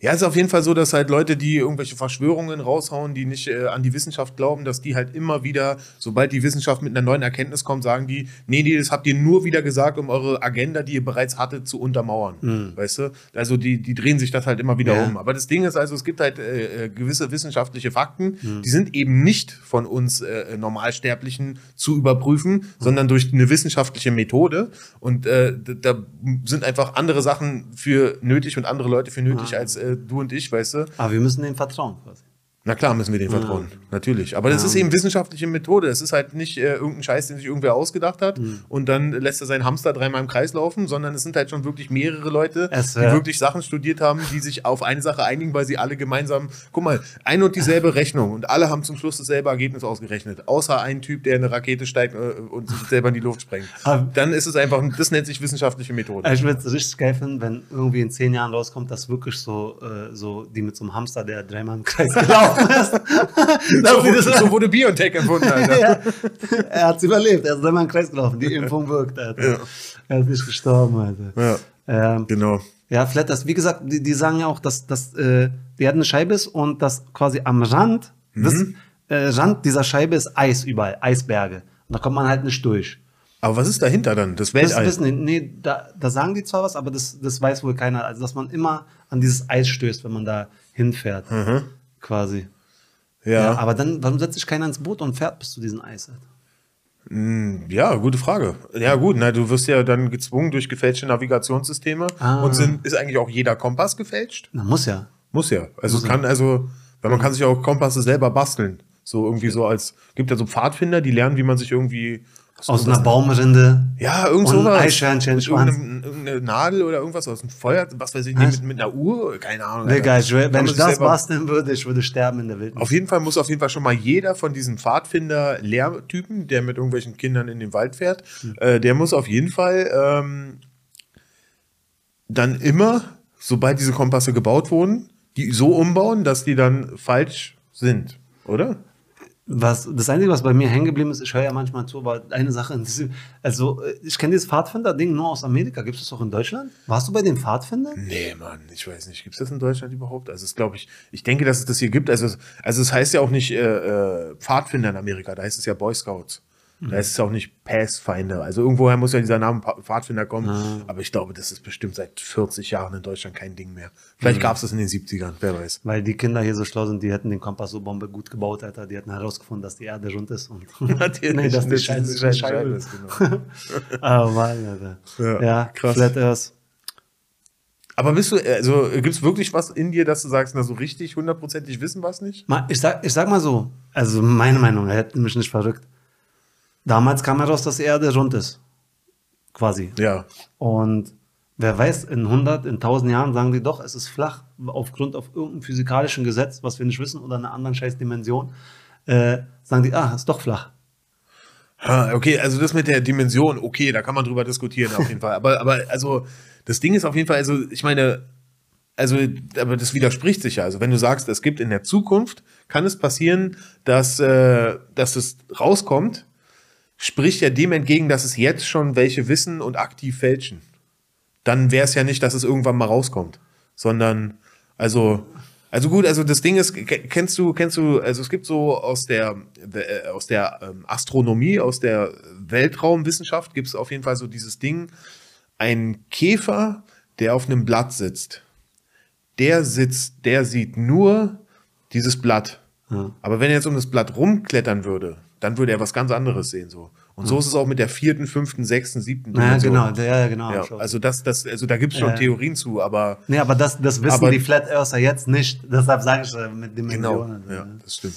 A: Ja, es ist auf jeden Fall so, dass halt Leute, die irgendwelche Verschwörungen raushauen, die nicht äh, an die Wissenschaft glauben, dass die halt immer wieder, sobald die Wissenschaft mit einer neuen Erkenntnis kommt, sagen die, nee, nee, das habt ihr nur wieder gesagt, um eure Agenda, die ihr bereits hattet, zu untermauern. Weißt du? Also die, die drehen sich das halt immer wieder
B: Ja.
A: um. Aber das Ding ist also, es gibt halt äh, äh, gewisse wissenschaftliche Fakten, die sind eben nicht von uns äh, Normalsterblichen zu überprüfen, sondern durch eine wissenschaftliche Methode. Und äh, da sind einfach andere Sachen für nötig und andere Leute für nötig als äh, du und ich, weißt du?
B: Aber wir müssen denen vertrauen quasi.
A: Na klar müssen wir denen vertrauen, natürlich. Aber das ist eben wissenschaftliche Methode. Es ist halt nicht äh, irgendein Scheiß, den sich irgendwer ausgedacht hat
B: Mhm.
A: und dann lässt er seinen Hamster dreimal im Kreis laufen, sondern es sind halt schon wirklich mehrere Leute, die wirklich Sachen studiert haben, die sich auf eine Sache einigen, weil sie alle gemeinsam, guck mal, ein und dieselbe Rechnung und alle haben zum Schluss dasselbe Ergebnis ausgerechnet. Außer ein Typ, der in eine Rakete steigt äh, und sich selber in die Luft sprengt.
B: Aber-
A: Dann ist es einfach, das nennt sich wissenschaftliche Methode.
B: Ich würde es richtig geil finden, wenn irgendwie in zehn Jahren rauskommt, dass wirklich so, äh, so die mit so einem Hamster, der dreimal im Kreis [laughs] gelaufen [laughs]
A: So,
B: das-
A: so wurde Biontech erfunden, Alter. [laughs]
B: ja. Er hat es überlebt, er ist dreimal im Kreis gelaufen. Die Impfung wirkt, Alter. Er ist nicht gestorben, Alter.
A: Ja,
B: Ähm,
A: genau.
B: ja, das, wie gesagt, die, die sagen ja auch, dass, dass äh, die Erde eine Scheibe ist und dass quasi am Rand, des, äh, Rand dieser Scheibe ist Eis überall, Eisberge. Und da kommt man halt nicht durch.
A: Aber was ist dahinter dann? Das
B: Das
A: Weltall.
B: wissen die, nee, da, da sagen die zwar was, aber das, das weiß wohl keiner. Also, dass man immer an dieses Eis stößt, wenn man da hinfährt. Quasi.
A: ja.
B: Ja. aber dann, warum setzt sich keiner ins Boot und fährt bis zu diesem Eis? Alter?
A: Ja, gute Frage. Ja, gut, na, du wirst ja dann gezwungen durch gefälschte Navigationssysteme
B: Ah.
A: und sind, ist eigentlich auch jeder Kompass gefälscht?
B: Na, muss ja.
A: Muss ja. Also es kann also, weil man kann sich auch Kompasse selber basteln. So irgendwie so als, gibt ja so Pfadfinder, die lernen, wie man sich irgendwie
B: Aus einer Baumrinde.
A: ja, irgend sowas.
B: Eichhörnchen,
A: mit irgendeine Nadel oder irgendwas aus dem Feuer, was weiß ich nicht, mit, mit einer Uhr, keine Ahnung.
B: Will-
A: Kann
B: wenn ich das basteln würde, ich würde sterben in der Wildnis.
A: Auf jeden Fall muss auf jeden Fall schon mal jeder von diesen Pfadfinder-Lehrtypen, der mit irgendwelchen Kindern in den Wald fährt, äh, der muss auf jeden Fall ähm, dann immer, sobald diese Kompasse gebaut wurden, die so umbauen, dass die dann falsch sind, oder?
B: Was, das Einzige, was bei mir hängen geblieben ist, ich höre ja manchmal zu, aber eine Sache, also ich kenne dieses Pfadfinder-Ding nur aus Amerika. Gibt es das auch in Deutschland? Warst du bei den Pfadfindern?
A: Nee, Mann, ich weiß nicht. Gibt es das in Deutschland überhaupt? Also, es glaube ich, ich denke, dass es das hier gibt. Also, es- also es heißt ja auch nicht äh, äh, Pfadfinder in Amerika, da heißt es ja Boy Scouts. Da heißt es auch nicht Pathfinder. Also irgendwoher muss ja dieser Name Pfadfinder kommen. Aber ich glaube, das ist bestimmt seit 40 Jahren in Deutschland kein Ding mehr. Vielleicht gab es das in den 70ern, wer weiß.
B: Weil die Kinder hier so schlau sind, die hätten den Kompass so Bombe gut gebaut, Alter. Die hätten herausgefunden, dass die Erde rund ist. Und [laughs]
A: Natürlich, [laughs]
B: nee, dass die
A: das
B: Scheibe,
A: ist
B: eine
A: Scheibe
B: Scheibe
A: ist,
B: ist.
A: genau. [laughs]
B: Aber Mann, Alter.
A: Ja,
B: Ja,
A: krass.
B: Flat Earth.
A: Aber bist du, also gibt es wirklich was in dir, dass du sagst, na so richtig hundertprozentig wissen was nicht?
B: Ich sag, ich sag mal so, also meine Meinung, er hätte mich nicht verrückt. Damals kam heraus, dass die Erde rund ist. Quasi.
A: Ja.
B: Und wer weiß, in 100, in 1000 Jahren sagen die doch, es ist flach, aufgrund auf irgendeinem physikalischen Gesetz, was wir nicht wissen, oder einer anderen scheiß Dimension, äh, sagen die, ah, ist doch flach.
A: Ha, Okay, also das mit der Dimension, okay, da kann man drüber diskutieren auf jeden Fall. Aber, aber also das Ding ist auf jeden Fall, also ich meine, also aber das widerspricht sich ja. Also wenn du sagst, es gibt in der Zukunft, kann es passieren, dass, äh, dass es rauskommt, spricht ja dem entgegen, dass es jetzt schon welche wissen und aktiv fälschen. Dann wäre es ja nicht, dass es irgendwann mal rauskommt, sondern also also gut, also das Ding ist, ke- kennst du, kennst du, also es gibt so aus der, äh, aus der ähm, Astronomie, aus der Weltraumwissenschaft gibt es auf jeden Fall so dieses Ding, ein Käfer, der auf einem Blatt sitzt, der sitzt, der sieht nur dieses Blatt.
B: Ja.
A: Aber wenn er jetzt um das Blatt rumklettern würde, dann würde er was ganz anderes sehen. So. Und so ist es auch mit der vierten, fünften, sechsten, siebten
B: Ja,
A: Dimension.
B: genau, ja, genau.
A: Ja,
B: schon.
A: also das, das, also da gibt es schon
B: Ja.
A: Theorien zu, aber
B: nee, aber das, das wissen
A: Aber-
B: die Flat Earther jetzt nicht. Deshalb sage ich äh, mit
A: genau,
B: Dimensionen.
A: ja, das stimmt.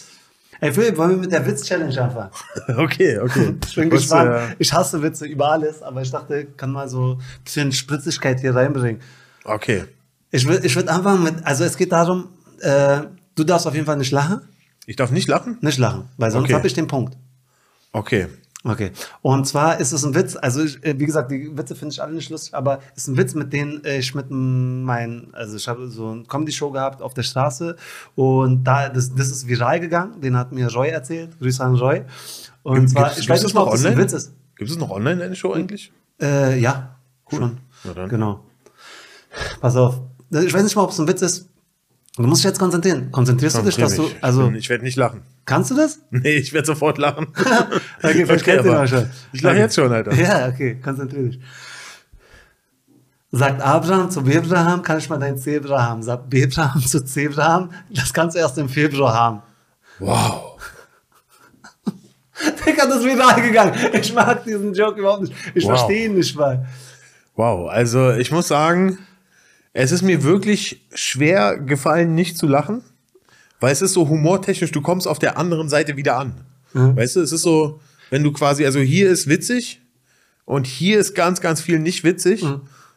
B: Ey, Philipp, wollen wir mit der Witz-Challenge anfangen? [laughs]
A: Okay, okay. [laughs]
B: Ich bin
A: Was,
B: gespannt.
A: äh,
B: Ich hasse Witze über alles, aber ich dachte, kann mal so ein bisschen Spritzigkeit hier reinbringen.
A: okay.
B: Ich würde ich würd anfangen mit, also es geht darum, äh, du darfst auf jeden Fall nicht lachen.
A: Ich darf nicht lachen?
B: Nicht lachen, weil sonst
A: Okay.
B: habe ich den Punkt.
A: Okay.
B: Okay. Und zwar ist es ein Witz, also ich, äh, wie gesagt, die Witze finde ich alle nicht lustig, aber es ist ein Witz, mit denen ich mit meinen, also ich habe so eine Comedy-Show gehabt auf der Straße und da, das, das ist viral gegangen, den hat mir Roy erzählt, Grüße an Roy. Und
A: Gibt-
B: zwar, ich weiß nicht mal,
A: noch
B: ob das ein
A: online?
B: Witz ist.
A: Gibt es noch online eine Show eigentlich?
B: Äh, ja, schon.
A: Na dann.
B: Genau. Pass auf. Ich weiß nicht mal, ob es ein Witz ist. Du musst dich jetzt konzentrieren. Konzentrierst du dich, dass du, also,
A: ich werde nicht lachen.
B: kannst du das? [laughs]
A: Nee, ich werde sofort lachen. [laughs]
B: Okay, vielleicht kennt ihr schon.
A: Ich lache
B: Okay.
A: jetzt schon, Alter.
B: Ja, okay, konzentrier dich. Sagt Abraham zu Bebraham, kann ich mal dein Zebra haben? Sagt Bebraham zu Zebraham, das kannst du erst im Februar haben.
A: Wow. [laughs]
B: Digga, das ist viral gegangen. Ich mag diesen Joke überhaupt nicht. Ich
A: Wow.
B: verstehe ihn nicht mal.
A: Wow. Also ich muss sagen, es ist mir wirklich schwer gefallen, nicht zu lachen, weil es ist so humortechnisch, du kommst auf der anderen Seite wieder an. Weißt du, es ist so, wenn du quasi, also hier ist witzig und hier ist ganz, ganz viel nicht witzig.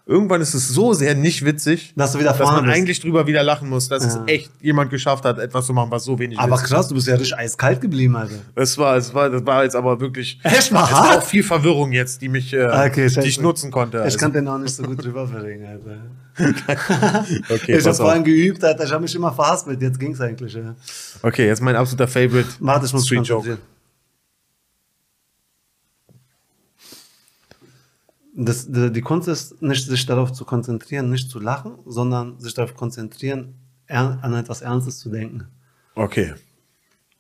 A: Irgendwann ist es so sehr nicht witzig,
B: Dass du wieder
A: dass man
B: bist.
A: eigentlich drüber wieder lachen muss, dass es
B: Ja.
A: echt jemand geschafft hat, etwas zu machen, was so wenig
B: Aber krass, du bist ja richtig eiskalt geblieben, Alter.
A: Das war, das war, das war jetzt aber wirklich.
B: Echt mal
A: es war
B: hart?
A: auch viel Verwirrung jetzt, die mich, äh,
B: Okay,
A: die ich nutzen konnte.
B: Ich
A: Also,
B: kann den auch nicht so gut [laughs] drüber verlegen, Alter. [laughs]
A: okay,
B: ich habe vorhin geübt, Alter. Ich habe mich immer verhaspelt. Jetzt ging's eigentlich, ja.
A: okay, jetzt mein absoluter Favorite.
B: Warte, ich muss
A: Street Joke.
B: Das, die, Kunst ist nicht, sich darauf zu konzentrieren, nicht zu lachen, sondern sich darauf konzentrieren, er, an etwas Ernstes zu denken.
A: Okay,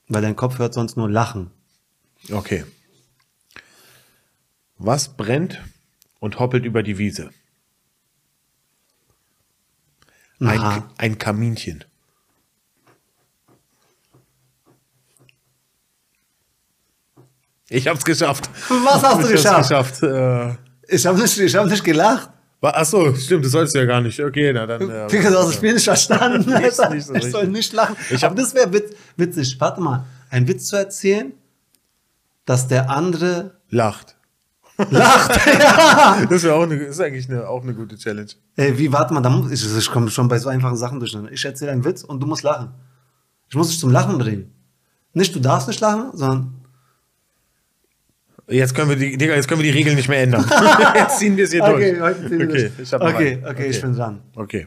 B: Weil dein Kopf hört sonst nur Lachen.
A: okay. Was brennt und hoppelt über die Wiese? Ein, ein Kaminchen. Ich hab's geschafft.
B: Was hast du
A: ich
B: geschafft?
A: Geschafft. Äh,
B: Ich habe nicht, ich hab nicht gelacht.
A: wa- ach so, stimmt, das sollst du ja gar nicht. Okay, na dann. Äh,
B: Digga, du hast das Spiel nicht verstanden. [laughs]
A: Nicht- nicht so
B: ich soll nicht lachen.
A: Ich
B: Aber das wäre witz, witzig. Warte mal. Einen Witz zu erzählen, dass der andere
A: lacht.
B: Lacht. [laughs] ja.
A: Das wäre auch eine, ist eigentlich eine, auch eine gute Challenge.
B: Ey, wie, warte mal, da muss, ich, ich komme schon bei so einfachen Sachen durcheinander. Ich erzähle einen Witz und du musst lachen. Ich muss dich zum Lachen bringen. Nicht, du darfst nicht lachen, sondern
A: Jetzt können wir die, Digga, jetzt können wir die Regeln nicht mehr ändern. [laughs] jetzt ziehen wir es hier
B: Okay,
A: durch.
B: heute ziehen
A: okay,
B: durch.
A: ich
B: okay,
A: einen.
B: okay, ich bin dran.
A: Okay.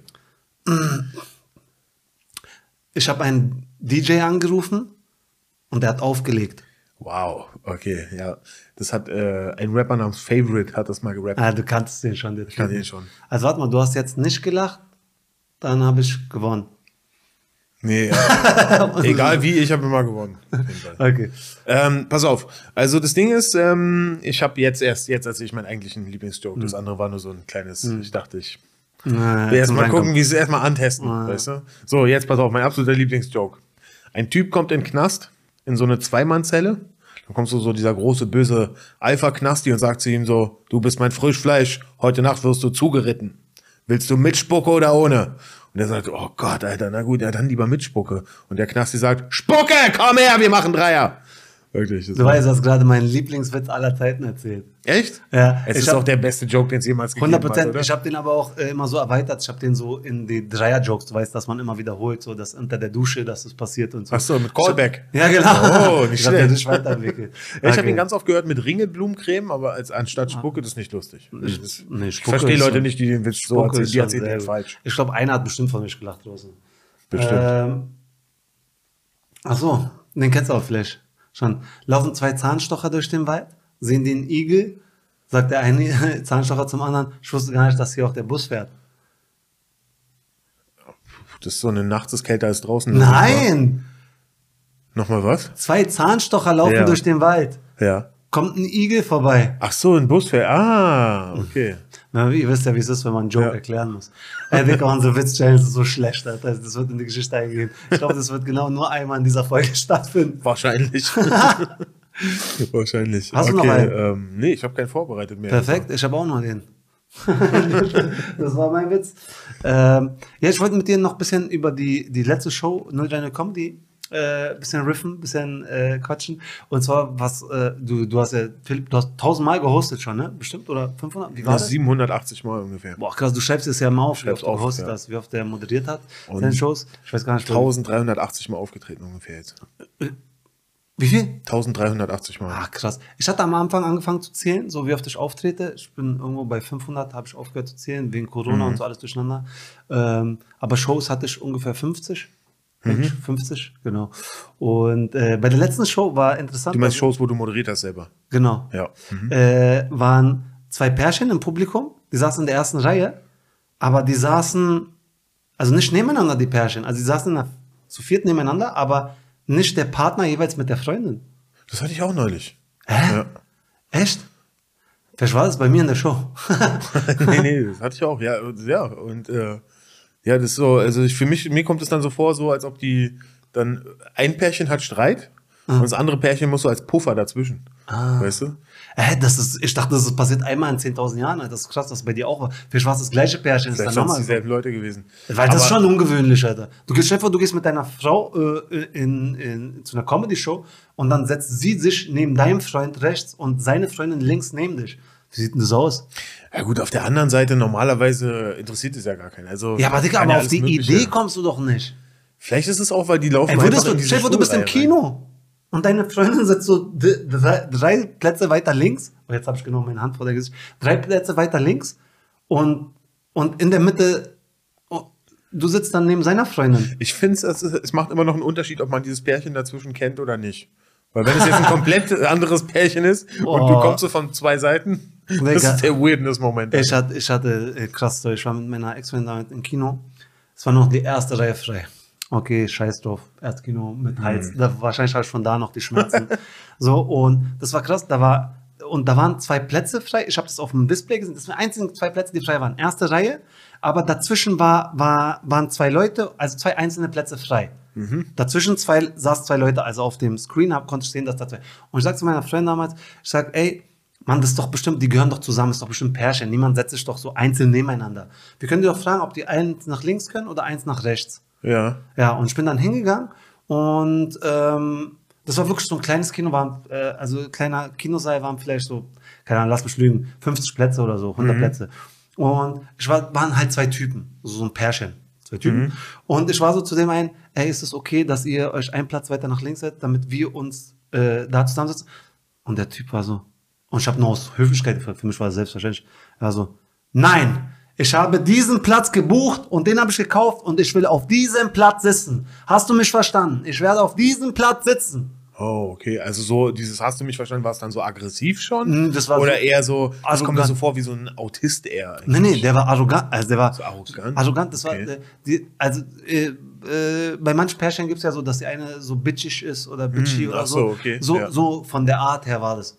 B: Ich habe einen DJ angerufen Und der hat aufgelegt.
A: Wow, okay, ja. Das hat äh, ein Rapper namens Favorite hat das mal gerappt.
B: Ah, du kanntest den schon. Den
A: Ich kannte ihn schon.
B: Also warte mal, du hast jetzt nicht gelacht, dann habe ich gewonnen.
A: Nee, [laughs] ja. egal wie, ich habe immer gewonnen.
B: Okay.
A: Ähm, pass auf. Also das Ding ist, ähm, ich habe jetzt erst, jetzt erzähle ich meinen eigentlichen Lieblingsjoke. Das andere war nur so ein kleines, ich dachte, ich
B: Na,
A: will erst
B: zum
A: mal
B: Reinkommen.
A: gucken, wie sie es erstmal antesten, weißt du? So, jetzt pass auf, mein absoluter Lieblingsjoke. Ein Typ kommt in den Knast, in so eine Zweimannzelle. Dann kommst du so dieser große, böse Alpha-Knasti und sagt zu ihm so, du bist mein Frischfleisch, heute Nacht wirst du zugeritten. Willst du mit Spucke oder ohne? Und er sagt, oh Gott, Alter, na gut, ja, dann lieber mit Spucke. Und der Knasti sagt, Spucke, komm her, wir machen Dreier. Wirklich.
B: Du weißt, du hast gerade meinen Lieblingswitz aller Zeiten erzählt.
A: Echt?
B: Ja,
A: Es
B: ich
A: ist
B: hab-
A: auch der beste Joke, den es jemals gegeben
B: 100 Prozent.
A: hat, oder?
B: Ich habe den aber auch äh, immer so erweitert. Ich habe den so in die Dreier-Jokes, du weißt, dass man immer wiederholt, so dass unter der Dusche, dass das passiert und so.
A: Ach so, mit Callback.
B: Ja, genau.
A: Oh, nicht
B: ich hab den
A: schlecht.
B: nicht weiterentwickelt.
A: Ja, [laughs] ich habe
B: Okay.
A: ihn ganz oft gehört mit Ringelblumencreme, aber als anstatt Spucke, das ist nicht lustig. Ich, das,
B: Nee,
A: ich verstehe Leute nicht, die den Witz so erzählen. Die erzählen den falsch.
B: Ich glaube, einer hat bestimmt von mich gelacht draußen.
A: Bestimmt.
B: Ähm, ach so, den kennst du auch vielleicht schon. Laufen zwei Zahnstocher durch den Wald, sehen den Igel, sagt der eine [laughs] Zahnstocher zum anderen, ich wusste gar nicht, dass hier auch der Bus fährt.
A: Das ist so eine Nacht ist kälter als draußen.
B: Nein!
A: Nochmal was?
B: Zwei Zahnstocher laufen
A: Ja.
B: durch den Wald.
A: Ja.
B: Kommt ein Igel vorbei.
A: Ach so, ein Busfährt. Ah, okay.
B: Na, ihr wisst ja, wie es ist, wenn man einen Joke
A: Ja.
B: erklären muss. Ey, Digga, unsere Witz-Challenge ist so schlecht, Alter. Das wird in die Geschichte eingehen. Ich glaube, das wird genau nur einmal in dieser Folge [laughs] stattfinden.
A: Wahrscheinlich. [laughs] Wahrscheinlich.
B: Hast du
A: okay,
B: noch einen?
A: Ähm, nee, ich habe keinen vorbereitet mehr.
B: Perfekt, ich habe auch noch den. [laughs] das war mein Witz. Ähm, ja, ich wollte mit dir noch ein bisschen über die, die letzte Show, Null Deine Comedy, äh, bisschen riffen, bisschen äh, quatschen. Und zwar, was, äh, du, du hast ja, Philipp, du hast tausendmal gehostet schon, ne? Bestimmt? Oder 500? Wie war
A: Das
B: das?
A: 780 Mal ungefähr.
B: Boah, krass, du schreibst es ja mal auf, wie oft du gehostet
A: ja.
B: hast, wie oft der moderiert hat,
A: Und
B: seine Shows. Ich weiß gar nicht,
A: 1380 Mal aufgetreten ungefähr jetzt.
B: wie viel?
A: 1380 Mal.
B: Ah, krass. Ich hatte am Anfang angefangen zu zählen, so wie oft ich auftrete. Ich bin irgendwo bei 500, habe ich aufgehört zu zählen, wegen Corona
A: Mhm.
B: und so alles durcheinander. Ähm, aber Shows hatte ich ungefähr 50.
A: Mhm.
B: 50, genau. Und äh, bei der letzten Show war interessant.
A: Du meinst
B: also-
A: Shows, wo du moderiert hast selber?
B: Genau.
A: Ja. Mhm.
B: Äh, waren zwei Pärchen im Publikum, die saßen in der ersten Reihe, aber die saßen, also nicht nebeneinander, die Pärchen. Also die saßen in der, zu viert nebeneinander, aber nicht der Partner jeweils mit der Freundin.
A: Das hatte ich auch neulich.
B: Hä?
A: Ja.
B: Echt? Vielleicht war das bei mir in der Show. [laughs]
A: nee, nee, [laughs] das hatte ich auch, ja. und- Ja, und äh, ja, das ist so, also ich, für mich, mir kommt es dann so vor, so als ob die dann ein Pärchen hat Streit und das andere Pärchen muss so als Puffer dazwischen. Weißt du?
B: Hä, das ist, ich dachte, das passiert einmal in 10.000 Jahren. Alter. Das ist krass, dass bei dir auch war. War es das gleiche Pärchen. Ist
A: Vielleicht
B: dann
A: sind es
B: nochmal.
A: dieselben Leute gewesen.
B: Weil das ist schon ungewöhnlich, Alter. Du gehst, vor, du gehst mit deiner Frau äh, in, in, zu einer Comedy-Show und dann setzt sie sich neben deinem Freund rechts und seine Freundin links neben dich. Wie sieht denn das aus?
A: Ja gut, auf der anderen Seite, normalerweise interessiert es ja gar keinen. Also,
B: Ja, aber Digga, aber
A: ja
B: auf die
A: Mögliche-
B: Idee kommst du doch nicht.
A: Vielleicht ist es auch, weil die laufen
B: Ey, würdest du,
A: diese
B: stell vor, du bist im. Kino und deine Freundin sitzt so drei, drei Plätze weiter links. Oh, jetzt habe ich genau meine Hand vor der Gesicht. Drei Plätze weiter links und, und in der Mitte, oh, du sitzt dann neben seiner Freundin.
A: Ich finde es, es macht immer noch einen Unterschied, ob man dieses Pärchen dazwischen kennt oder nicht. Weil wenn es jetzt ein [laughs] komplett anderes Pärchen ist und du kommst so von zwei Seiten, das ist der Weirdness-Moment.
B: Ich hatte, ich hatte äh, krass, ich war mit meiner Ex-Freundin damit im Kino. Es war noch die erste Reihe frei. Okay, scheiß drauf. Erstkino mit Hals. Da, wahrscheinlich habe ich von da noch die Schmerzen. [laughs] so, und das war krass. Da war, und da waren zwei Plätze frei. Ich habe das auf dem Display gesehen. Das waren die einzigen zwei Plätze, die frei waren. Erste Reihe, aber dazwischen war, war, waren zwei Leute, also zwei einzelne Plätze frei. Dazwischen zwei, saß zwei Leute, also auf dem Screen hab, konnte ich sehen, dass da zwei. Und ich sag zu meiner Freundin damals, ich sag, ey, Mann, das ist doch bestimmt, die gehören doch zusammen, ist doch bestimmt Pärchen. Niemand setzt sich doch so einzeln nebeneinander. Wir können die doch fragen, ob die eins nach links können oder eins nach rechts.
A: Ja.
B: Ja, und ich bin dann hingegangen und ähm, das war wirklich so ein kleines Kino, waren, äh, also kleiner Kinosaal waren vielleicht so, keine Ahnung, lass mich lügen, 50 Plätze oder so, 100 Plätze. Und ich war, waren halt zwei Typen, so ein Pärchen, zwei Typen. Und ich war so zu dem einen, ey, ist es okay, dass ihr euch einen Platz weiter nach links setzt, damit wir uns äh, da zusammensetzen? Und der Typ war so, und ich habe nur aus Höflichkeit, für, für mich war das selbstverständlich, er so, nein, ich habe diesen Platz gebucht und den habe ich gekauft und ich will auf diesem Platz sitzen. Hast du mich verstanden? Ich werde auf diesem Platz sitzen.
A: Oh, okay. Also so, dieses hast du mich verstanden, war es dann so aggressiv schon?
B: Mm, das war
A: Oder
B: so
A: eher so, das kommt mir
B: arrogant.
A: so vor wie so ein Autist eher.
B: Nee, nee, der war arrogant. Also der war
A: So arrogant?
B: arrogant. Das
A: Okay.
B: war, die, also äh, äh, bei manchen Pärchen gibt es ja so, dass die eine so bitchig ist oder bitchy
A: Hm,
B: oder so.
A: so, okay,
B: So,
A: ja.
B: so von der Art her war das.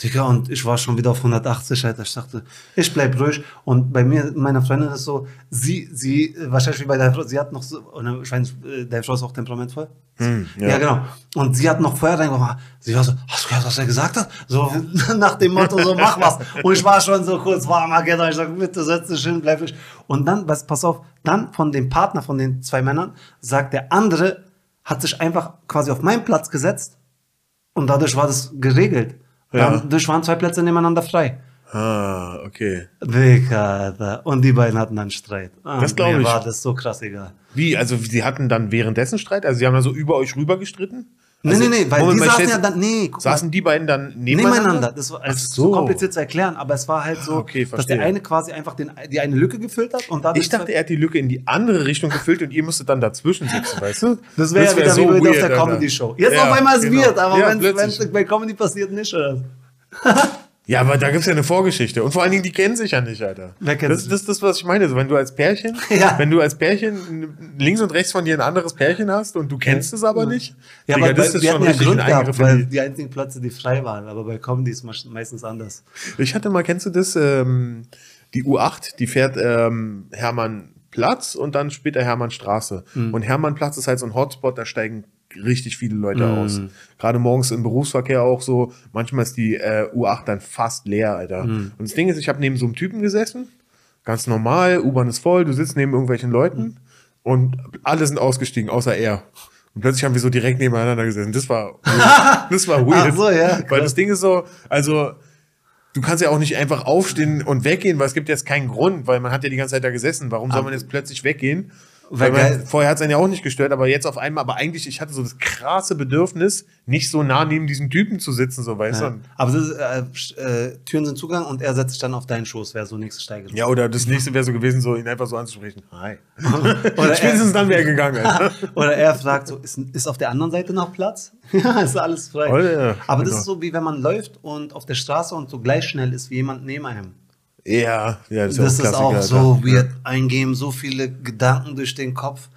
B: Digga, und ich war schon wieder auf 180, Alter. Ich dachte, ich bleib ruhig. Und bei mir, meiner Freundin ist so, sie, sie, wahrscheinlich wie bei deiner Frau, sie hat noch so, oder ich weiß äh, deine Frau ist auch temperamentvoll?
A: Hm, ja.
B: ja. genau. Und sie hat noch vorher reingekommen, sie war so, hast du gehört, was er gesagt hat? So [laughs] nach dem Motto, so mach was. Und ich war schon so kurz vor Armageddon. Ich sag, bitte setz dich hin, bleib ruhig. Und dann, was, pass auf, dann von dem Partner, von den zwei Männern, sagt der andere, hat sich einfach quasi auf meinen Platz gesetzt und dadurch war das geregelt.
A: Ja.
B: Dadurch waren zwei Plätze nebeneinander frei.
A: Ah, okay.
B: Digga. Und die beiden hatten dann Streit. Ah,
A: Das glaub
B: mir
A: ich.
B: war das so krass egal.
A: Wie? Also, sie hatten dann währenddessen Streit? Also, sie haben dann so über euch rüber gestritten?
B: Nee,
A: Also,
B: nee, nee, weil die
A: mal,
B: saßen ja dann, nee, guck mal.
A: Saßen die beiden dann nebeneinander?
B: Nebeneinander. Das war ist so. kompliziert zu erklären, aber es war halt so,
A: Ah, okay,
B: dass der eine quasi einfach den, die eine Lücke gefüllt hat und dadurch
A: Ich dachte, er hat die Lücke in die andere Richtung gefüllt und ihr müsstet dann dazwischen sitzen, [laughs] weißt du?
B: das wäre ja
A: wär
B: wieder
A: so
B: wie bei
A: weird,
B: auf der. Comedy-Show. Jetzt
A: Ja,
B: auf einmal ist
A: genau.
B: weird, aber
A: Ja,
B: wenn es bei Comedy passiert nicht, oder? [laughs]
A: Ja, aber da gibt's ja eine Vorgeschichte. Und vor allen Dingen, die kennen sich ja nicht, Alter.
B: Wer kennt
A: das, ist das, was ich meine. So, wenn du als Pärchen, [laughs]
B: Ja.
A: wenn du als Pärchen links und rechts von dir ein anderes Pärchen hast und du kennst es aber nicht,
B: Ja,
A: Digga,
B: aber
A: das ist
B: wir
A: schon
B: hatten ja Grund gehabt, weil
A: die-
B: einzigen Plätze, die frei waren, aber bei Comedy ist es meistens anders.
A: Ich hatte mal, kennst du das? Ähm, die U8, die fährt ähm, Hermannplatz und dann später Hermannstraße.
B: Mhm.
A: Und Hermannplatz ist halt so ein Hotspot, da steigen richtig viele Leute
B: Mhm.
A: aus. Gerade morgens im Berufsverkehr auch so. Manchmal ist die äh, U8 dann fast leer, Alter.
B: Mhm.
A: Und das Ding ist, ich habe neben so einem Typen gesessen, ganz normal, U-Bahn ist voll, du sitzt neben irgendwelchen Leuten
B: Mhm.
A: und alle sind ausgestiegen, außer er. Und plötzlich haben wir so direkt nebeneinander gesessen. Das war weird. [laughs] das war weird.
B: So, ja,
A: Weil das Ding ist so, also du kannst ja auch nicht einfach aufstehen und weggehen, weil es gibt jetzt keinen Grund, weil man hat ja die ganze Zeit da gesessen. Warum soll man jetzt plötzlich weggehen? Weil man, vorher hat es einen ja auch nicht gestört, aber jetzt auf einmal, aber eigentlich, ich hatte so das krasse Bedürfnis, nicht so nah neben diesem Typen zu sitzen, so weißt
B: Ja.
A: du?
B: Aber das ist, äh, äh, Türen sind Zugang und er setzt sich dann auf deinen Schoß, wäre so nächste Steigerung.
A: Ja, oder das nächste wäre so gewesen, so ihn einfach so anzusprechen. Hi. [laughs]
B: Oder
A: Spätestens dann wäre er gegangen. [laughs]
B: Oder er fragt so, ist, ist auf der anderen Seite noch Platz? [laughs] ja, ist alles frei.
A: Oder, ja,
B: Aber das
A: genau.
B: ist so, wie wenn man läuft und auf der Straße und so gleich schnell ist wie jemand neben einem.
A: Ja, ja, das ist,
B: Das
A: ja
B: ist
A: auch
B: auch so weird. Eingeben, so viele Gedanken durch den Kopf.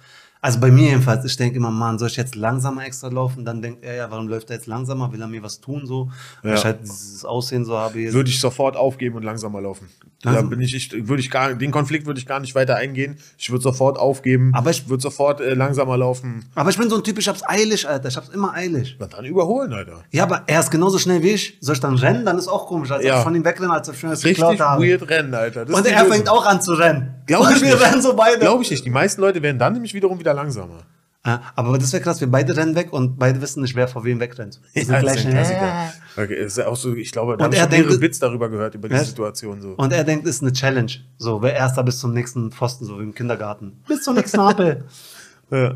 B: Also bei mir jedenfalls, ich denke immer, Mann, soll ich jetzt langsamer extra laufen? Dann denkt er, ja, warum läuft er jetzt langsamer? Will er mir was tun so? Weil
A: Ja.
B: ich halt dieses Aussehen so habe. Jetzt.
A: Würde ich sofort aufgeben und langsamer laufen. Da
B: Also-
A: bin ich, ich, würde ich gar, den Konflikt würde ich gar nicht weiter eingehen. Ich würde sofort aufgeben.
B: Aber ich-
A: würde sofort äh, langsamer laufen.
B: Aber ich bin so ein Typ, ich hab's eilig, Alter. Ich hab's immer eilig.
A: Na, dann überholen, Alter.
B: Ja, aber er ist genauso schnell wie ich. Soll ich dann rennen? Dann ist auch komisch, als ob
A: Ja.
B: ich von ihm wegrenne, als ob ich mir das
A: Richtig weird rennen, Alter. Das
B: Und er fängt auch an zu rennen.
A: Glaub
B: und
A: ich
B: wir
A: nicht.
B: rennen so beide.
A: Glaube ich nicht. Die meisten Leute werden dann nämlich wiederum wieder langsamer.
B: Ja, aber das wäre krass, wir beide rennen weg und beide wissen nicht, wer vor wem wegrennt. Wir sind
A: Ja,
B: gleich
A: das ist ein
B: schnell.
A: Klassiker. Okay, ist ja auch so, ich glaube, da
B: Und
A: habe ich
B: er
A: mehrere
B: denkt-
A: Bits darüber gehört, über die
B: Ja.
A: Situation so.
B: Und er denkt, es ist eine Challenge. So, wer erster bis zum nächsten Pfosten, so wie im Kindergarten. Bis zum nächsten Apel. [laughs]
A: Ja.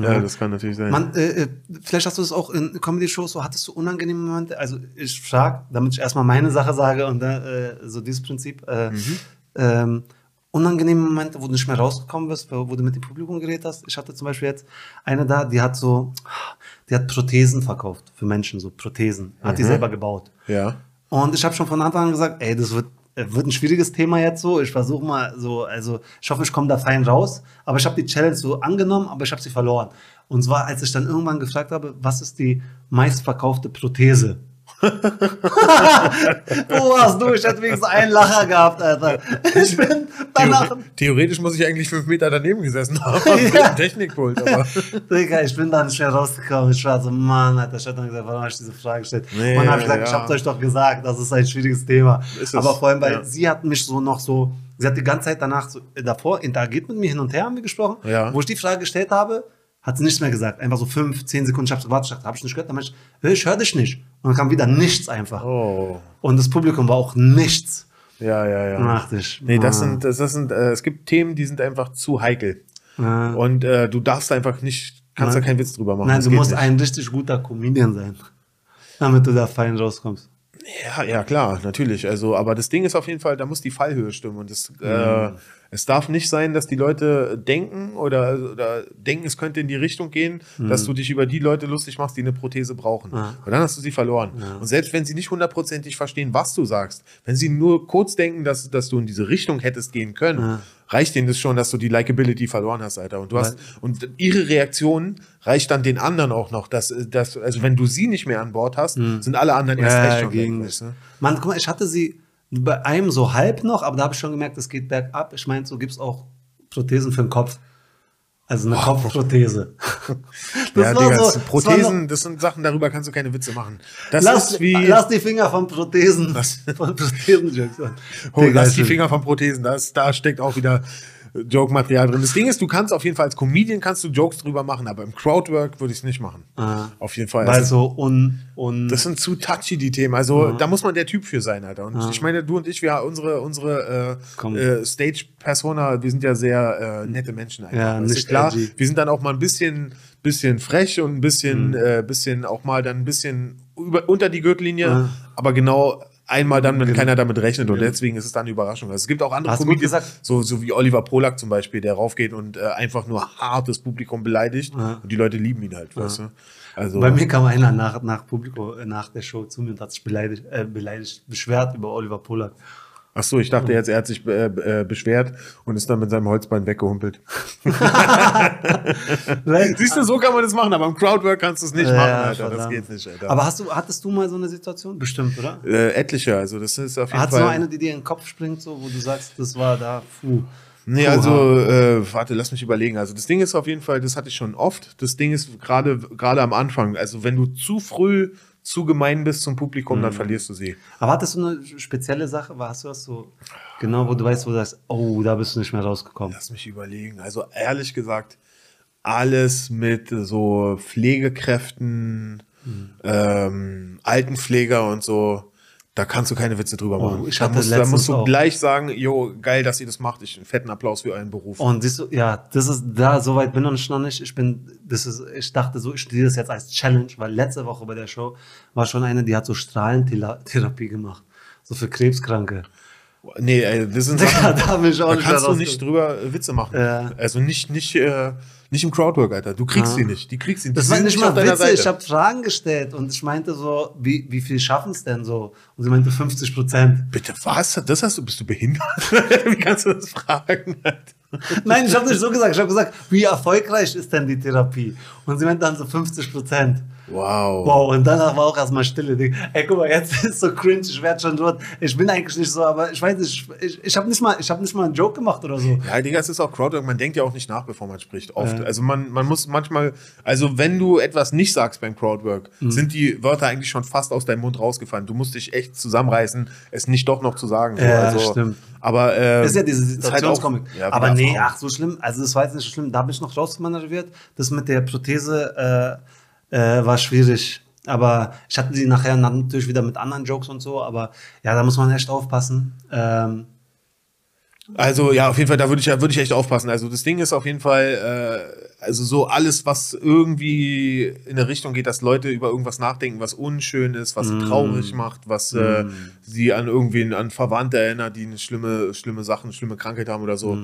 A: ja, das kann natürlich sein.
B: Man, äh, äh, vielleicht hast du das auch in Comedy-Shows, so hattest du unangenehme Momente. Also ich frage, damit ich erstmal meine Sache sage und dann äh, so dieses Prinzip. Äh, ähm, unangenehme Momente, wo du nicht mehr rausgekommen bist, wo, du mit dem Publikum geredet hast. Ich hatte zum Beispiel jetzt eine da, die hat so, die hat Prothesen verkauft für Menschen, so Prothesen. Hat die selber gebaut.
A: ja.
B: Und ich habe schon von Anfang an gesagt, ey, das wird, wird ein schwieriges Thema jetzt so. Ich versuche mal so, also ich hoffe, ich komme da fein raus. Aber ich habe die Challenge so angenommen, aber ich habe sie verloren. Und zwar, als ich dann irgendwann gefragt habe, was ist die meistverkaufte Prothese? Wo [laughs] warst du? Ich hätte wenigstens einen Lacher gehabt, Alter. Ich bin danach.
A: Theore theoretisch muss ich eigentlich fünf Meter daneben gesessen haben. [laughs]
B: Ja.
A: Technikpult, aber.
B: Digga, ich bin da nicht mehr rausgekommen. Ich war so, Mann, Alter, ich hab dann gesagt, warum habe ich diese Frage gestellt?
A: Nee,
B: dann habe ich gesagt,
A: ja.
B: ich hab's euch doch gesagt, das ist ein schwieriges Thema.
A: Ist
B: Aber vor allem, weil
A: ja.
B: sie hat mich so noch so, sie hat die ganze Zeit danach so, äh, davor interagiert mit mir hin und her, haben wir gesprochen.
A: Ja.
B: Wo ich die Frage gestellt habe, hat sie nichts mehr gesagt. Einfach so fünf, zehn Sekunden. Ich habe gewartet, ich dachte, hab ich nicht gehört? Dann meinte ich, ich höre dich nicht. Und dann kam wieder nichts einfach.
A: Oh.
B: Und das Publikum war auch nichts.
A: Ja, ja, ja.
B: Dachte ich,
A: Nee, das
B: Mann.
A: sind, das, das sind, äh, es gibt Themen, die sind einfach zu heikel.
B: Ja.
A: Und äh, du darfst einfach nicht, kannst
B: Nein.
A: da keinen Witz drüber machen.
B: Nein,
A: Das
B: du musst
A: nicht.
B: ein richtig guter Comedian sein, damit du da fein rauskommst.
A: Ja, ja, klar, natürlich. Also, aber das Ding ist auf jeden Fall, da muss die Fallhöhe stimmen. Und es, äh, es darf nicht sein, dass die Leute denken oder, oder denken, es könnte in die Richtung gehen, dass du dich über die Leute lustig machst, die eine Prothese brauchen. Und dann hast du sie verloren. Und selbst wenn sie nicht hundertprozentig verstehen, was du sagst, wenn sie nur kurz denken, dass, dass du in diese Richtung hättest gehen können, reicht denen das schon, dass du die Likability verloren hast, Alter. Und du hast, und ihre Reaktion reicht dann den anderen auch noch, dass, dass also wenn du sie nicht mehr an Bord hast, sind alle anderen erst
B: Ja,
A: recht schon
B: gegen-
A: weg, weißt du?
B: Mann, guck mal, ich hatte sie bei einem so halb noch, aber da habe ich schon gemerkt, es geht bergab. Ich meine, so gibt es auch Prothesen für den Kopf. Also eine Kopfprothese. [laughs] Das
A: ja, Digga,
B: so-
A: das
B: das
A: Prothesen,
B: noch-
A: das sind Sachen, darüber kannst du keine Witze machen. Das
B: Lass,
A: ist wie.
B: lass die Finger von Prothesen.
A: Was?
B: Von Prothesen-Jokes. [laughs]
A: Oh,
B: Digga,
A: lass die. Finger von Prothesen, das, da steckt auch wieder Joke-Material drin. Das Ding ist, du kannst auf jeden Fall als Comedian kannst du Jokes drüber machen, aber im Crowdwork würde ich es nicht machen.
B: Ah.
A: Auf jeden Fall. Also,
B: so un, un
A: das sind zu touchy, die Themen. Also, da muss man der Typ für sein, Alter. Und ich meine, du und ich, wir unsere, unsere äh, äh, Stage-Persona, wir sind ja sehr äh, nette Menschen einfach.
B: Ja,
A: Das ist
B: nicht
A: klar.
B: edgy.
A: Wir sind dann auch mal ein bisschen, bisschen frech und ein bisschen,
B: Mhm.
A: äh, bisschen auch mal dann ein bisschen über, unter die Gürtellinie, aber genau einmal dann, wenn keiner damit rechnet und deswegen ist es dann eine Überraschung. Also es gibt auch andere
B: Hast
A: Comedians, so, so wie Oliver Polak zum Beispiel, der raufgeht und äh, einfach nur hartes Publikum beleidigt
B: Ja.
A: und die Leute lieben ihn halt, weißt du? Also,
B: Bei mir kam einer nach, nach Publikum, äh, nach der Show zu mir und hat sich beleidigt, äh, beleidigt beschwert über Oliver Polak.
A: Ach so, ich dachte jetzt, er hat sich äh, äh, beschwert und ist dann mit seinem Holzbein weggehumpelt. [laughs] Siehst du, so kann man das machen, aber im Crowdwork kannst du es nicht
B: Ja,
A: machen, Alter. Das
B: verdammt.
A: geht nicht, Alter.
B: Aber hast du, hattest du mal so eine Situation? Bestimmt, oder?
A: äh, etliche, also das ist auf jeden
B: Hattest
A: Fall.
B: du eine, die dir in den Kopf springt, so, wo du sagst, das war da, puh.
A: Nee, also, äh, warte, lass mich überlegen. Also, das Ding ist auf jeden Fall, das hatte ich schon oft. Das Ding ist gerade gerade am Anfang. Also, wenn du zu früh zu gemein bist zum Publikum,
B: Mhm.
A: dann verlierst du sie.
B: Aber hattest du eine spezielle Sache? War- Hast du das so, genau, wo du weißt, wo du sagst, oh, da bist du nicht mehr rausgekommen?
A: Lass mich überlegen. Also, ehrlich gesagt, alles mit so Pflegekräften,
B: Mhm.
A: ähm, Altenpfleger und so. Da kannst du keine Witze drüber
B: Oh,
A: machen.
B: ich
A: da, musst, da musst du
B: auch.
A: gleich sagen, jo, geil, dass ihr das macht. Ich einen fetten Applaus für euren Beruf.
B: Und du, ja, das ist, da, so weit bin ich noch nicht. Ich bin, das ist, ich dachte so, ich sehe das jetzt als Challenge, weil letzte Woche bei der Show war schon eine, die hat so Strahlentherapie gemacht. So für Krebskranke.
A: Nee, ey, das sind [laughs] Sachen,
B: da bin ich auch
A: da
B: nicht
A: kannst du nicht drüber Witze machen.
B: Ja.
A: Also nicht, nicht, äh, nicht im Crowdwork, Alter. Du kriegst
B: Ja.
A: sie nicht. Die kriegst nicht.
B: Das
A: Die
B: war nicht mal Witze, ich habe Fragen gestellt und ich meinte so, wie, wie viel schaffen es denn so? Und sie meinte 50 Prozent.
A: Bitte, was? Das hast du, bist du behindert? [laughs] Wie kannst du das fragen? [laughs]
B: Nein, ich habe nicht so gesagt. Ich habe gesagt, wie erfolgreich ist denn die Therapie? Und sie meinte dann so 50 Prozent.
A: Wow.
B: Wow, und danach war auch erstmal Stille. Digga. Ey, guck mal, jetzt [laughs] ist so cringe, ich werde schon dort. Ich bin eigentlich nicht so, aber ich weiß nicht, ich, ich, ich habe nicht, mal- ich hab nicht mal einen Joke gemacht oder so.
A: Ja, Digga, es ist auch Crowdwork. Man denkt ja auch nicht nach, bevor man spricht. Oft.
B: Ja.
A: Also man, man muss manchmal, also wenn du etwas nicht sagst beim Crowdwork,
B: Mhm.
A: sind die Wörter eigentlich schon fast aus deinem Mund rausgefallen. Du musst dich echt zusammenreißen, es nicht doch noch zu sagen. So,
B: Ja,
A: also,
B: stimmt.
A: Aber äh,
B: Das ist ja diese
A: halt
B: Situationskomik.
A: ja,
B: aber nee, ach, so schlimm. Also, das war jetzt nicht so schlimm. Da bin ich noch rausgemanövriert. Das mit der Prothese äh, äh, war schwierig. Aber ich hatte die nachher natürlich wieder mit anderen Jokes und so. Aber ja, da muss man echt aufpassen. Ähm,
A: Also ja, auf jeden Fall, da würde ich, würde ich echt aufpassen. Also das Ding ist auf jeden Fall, äh, also so alles, was irgendwie in eine Richtung geht, dass Leute über irgendwas nachdenken, was unschön ist, was sie traurig macht, was äh, sie an irgendwen, an Verwandte erinnert, die eine schlimme, schlimme Sachen, schlimme Krankheit haben oder so.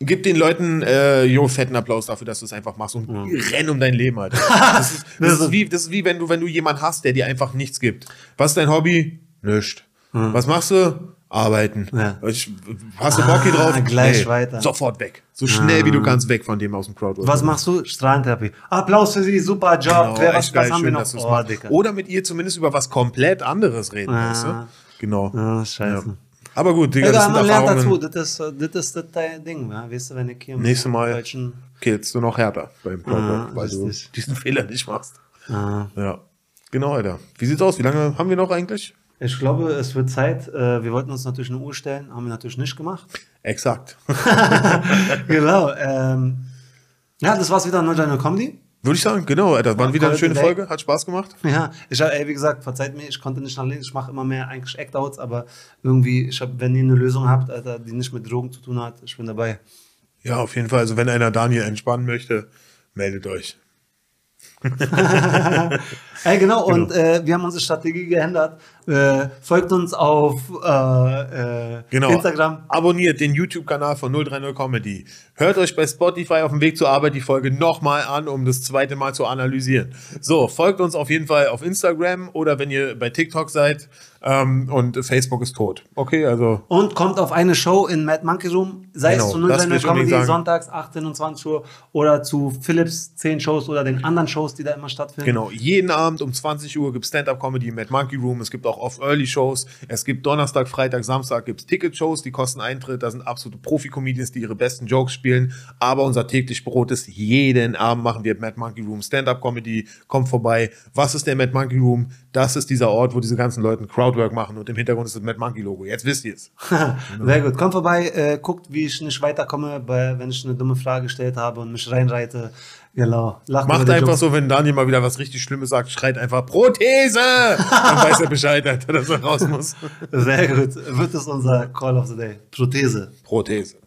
A: Gib den Leuten, äh, jo, fetten Applaus dafür, dass du es einfach machst und renn um dein Leben, Alter. [laughs] Das ist, das ist, wie, das ist wie wenn du, wenn du jemanden hast, der dir einfach nichts gibt. Was ist dein Hobby? Nischt. Was machst du? Arbeiten.
B: Ja.
A: Ich, hast du Bock hier
B: Ah,
A: drauf?
B: gleich weiter.
A: Sofort weg. So schnell wie du kannst, weg von dem aus dem Crowdwork.
B: was machst du? Strahlentherapie. Applaus für Sie, super Job.
A: Genau,
B: Wer, was, was haben wir
A: schön,
B: noch?
A: dass du's
B: Oh.
A: Oder mit ihr zumindest über was komplett anderes reden,
B: Ah.
A: weißt du? Genau.
B: Ah, scheiße.
A: Ja. Aber gut, Digga,
B: Egal,
A: das sind
B: man lernt dazu. Das ist, das das dein Ding. Ja? Weißt du, wenn ich hier
A: Nächstes Mal
B: Deutschen,
A: killst du noch härter beim Crowdwork,
B: Ah,
A: weil du
B: richtig.
A: diesen Fehler nicht machst.
B: ah,
A: Ja. Genau, Alter. Wie sieht's aus? Wie lange haben wir noch eigentlich?
B: Ich glaube, es wird Zeit. Äh, wir wollten uns natürlich eine Uhr stellen, haben wir natürlich nicht gemacht.
A: Exakt. [laughs]
B: genau. Ähm, ja, das war's wieder an Deine Comedy.
A: Würde ich sagen, genau, Alter. War wieder eine schöne. Folge, hat Spaß gemacht.
B: Ja, ich hab, ey, wie gesagt, verzeiht mir, ich konnte nicht nach links, ich mache immer mehr eigentlich Act-Outs, aber irgendwie, ich hab, wenn ihr eine Lösung habt, Alter, die nicht mit Drogen zu tun hat, ich bin dabei.
A: Ja, auf jeden Fall. Also, wenn einer Daniel entspannen möchte, meldet euch.
B: Ey, [laughs] genau, und äh, wir haben unsere Strategie geändert. Äh, folgt uns auf äh, äh,
A: Genau.
B: Instagram.
A: Abonniert den YouTube-Kanal von 030 Comedy. Hört euch bei Spotify auf dem Weg zur Arbeit die Folge nochmal an, um das zweite Mal zu analysieren. So, folgt uns auf jeden Fall auf Instagram oder wenn ihr bei TikTok seid. Ähm, und Facebook ist tot. Okay, also
B: Und kommt auf eine Show in Mad Monkey Room, sei
A: Genau,
B: es zu
A: das
B: 030
A: will ich unbedingt
B: Comedy, sonntags 18 und 20 Uhr oder zu Philips 10 Shows oder den anderen Shows, die da immer stattfinden.
A: Genau, jeden Abend um 20 Uhr gibt es Stand-Up-Comedy im Mad Monkey Room. Es gibt auch Off-Early-Shows. Es gibt Donnerstag, Freitag, Samstag gibt es Ticket-Shows, die kosten Eintritt. Da sind absolute Profi-Comedians, die ihre besten Jokes spielen. Aber unser täglich Brot ist, jeden Abend machen wir Mad Monkey Room Stand-Up-Comedy. Kommt vorbei. Was ist der Mad Monkey Room? Das ist dieser Ort, wo diese ganzen Leute Crowdwork machen und im Hintergrund ist das Mad Monkey-Logo. Jetzt wisst ihr es. [laughs]
B: Sehr gut. Kommt vorbei, äh, guckt, wie ich nicht weiterkomme, wenn ich eine dumme Frage gestellt habe und mich reinreite. Genau. Lachen
A: Macht einfach so, wenn Daniel mal wieder was richtig Schlimmes sagt, schreit einfach Prothese! Dann weiß er Bescheid, Alter, dass er raus muss.
B: Sehr gut. Wird das unser Call of the Day? Prothese.
A: Prothese.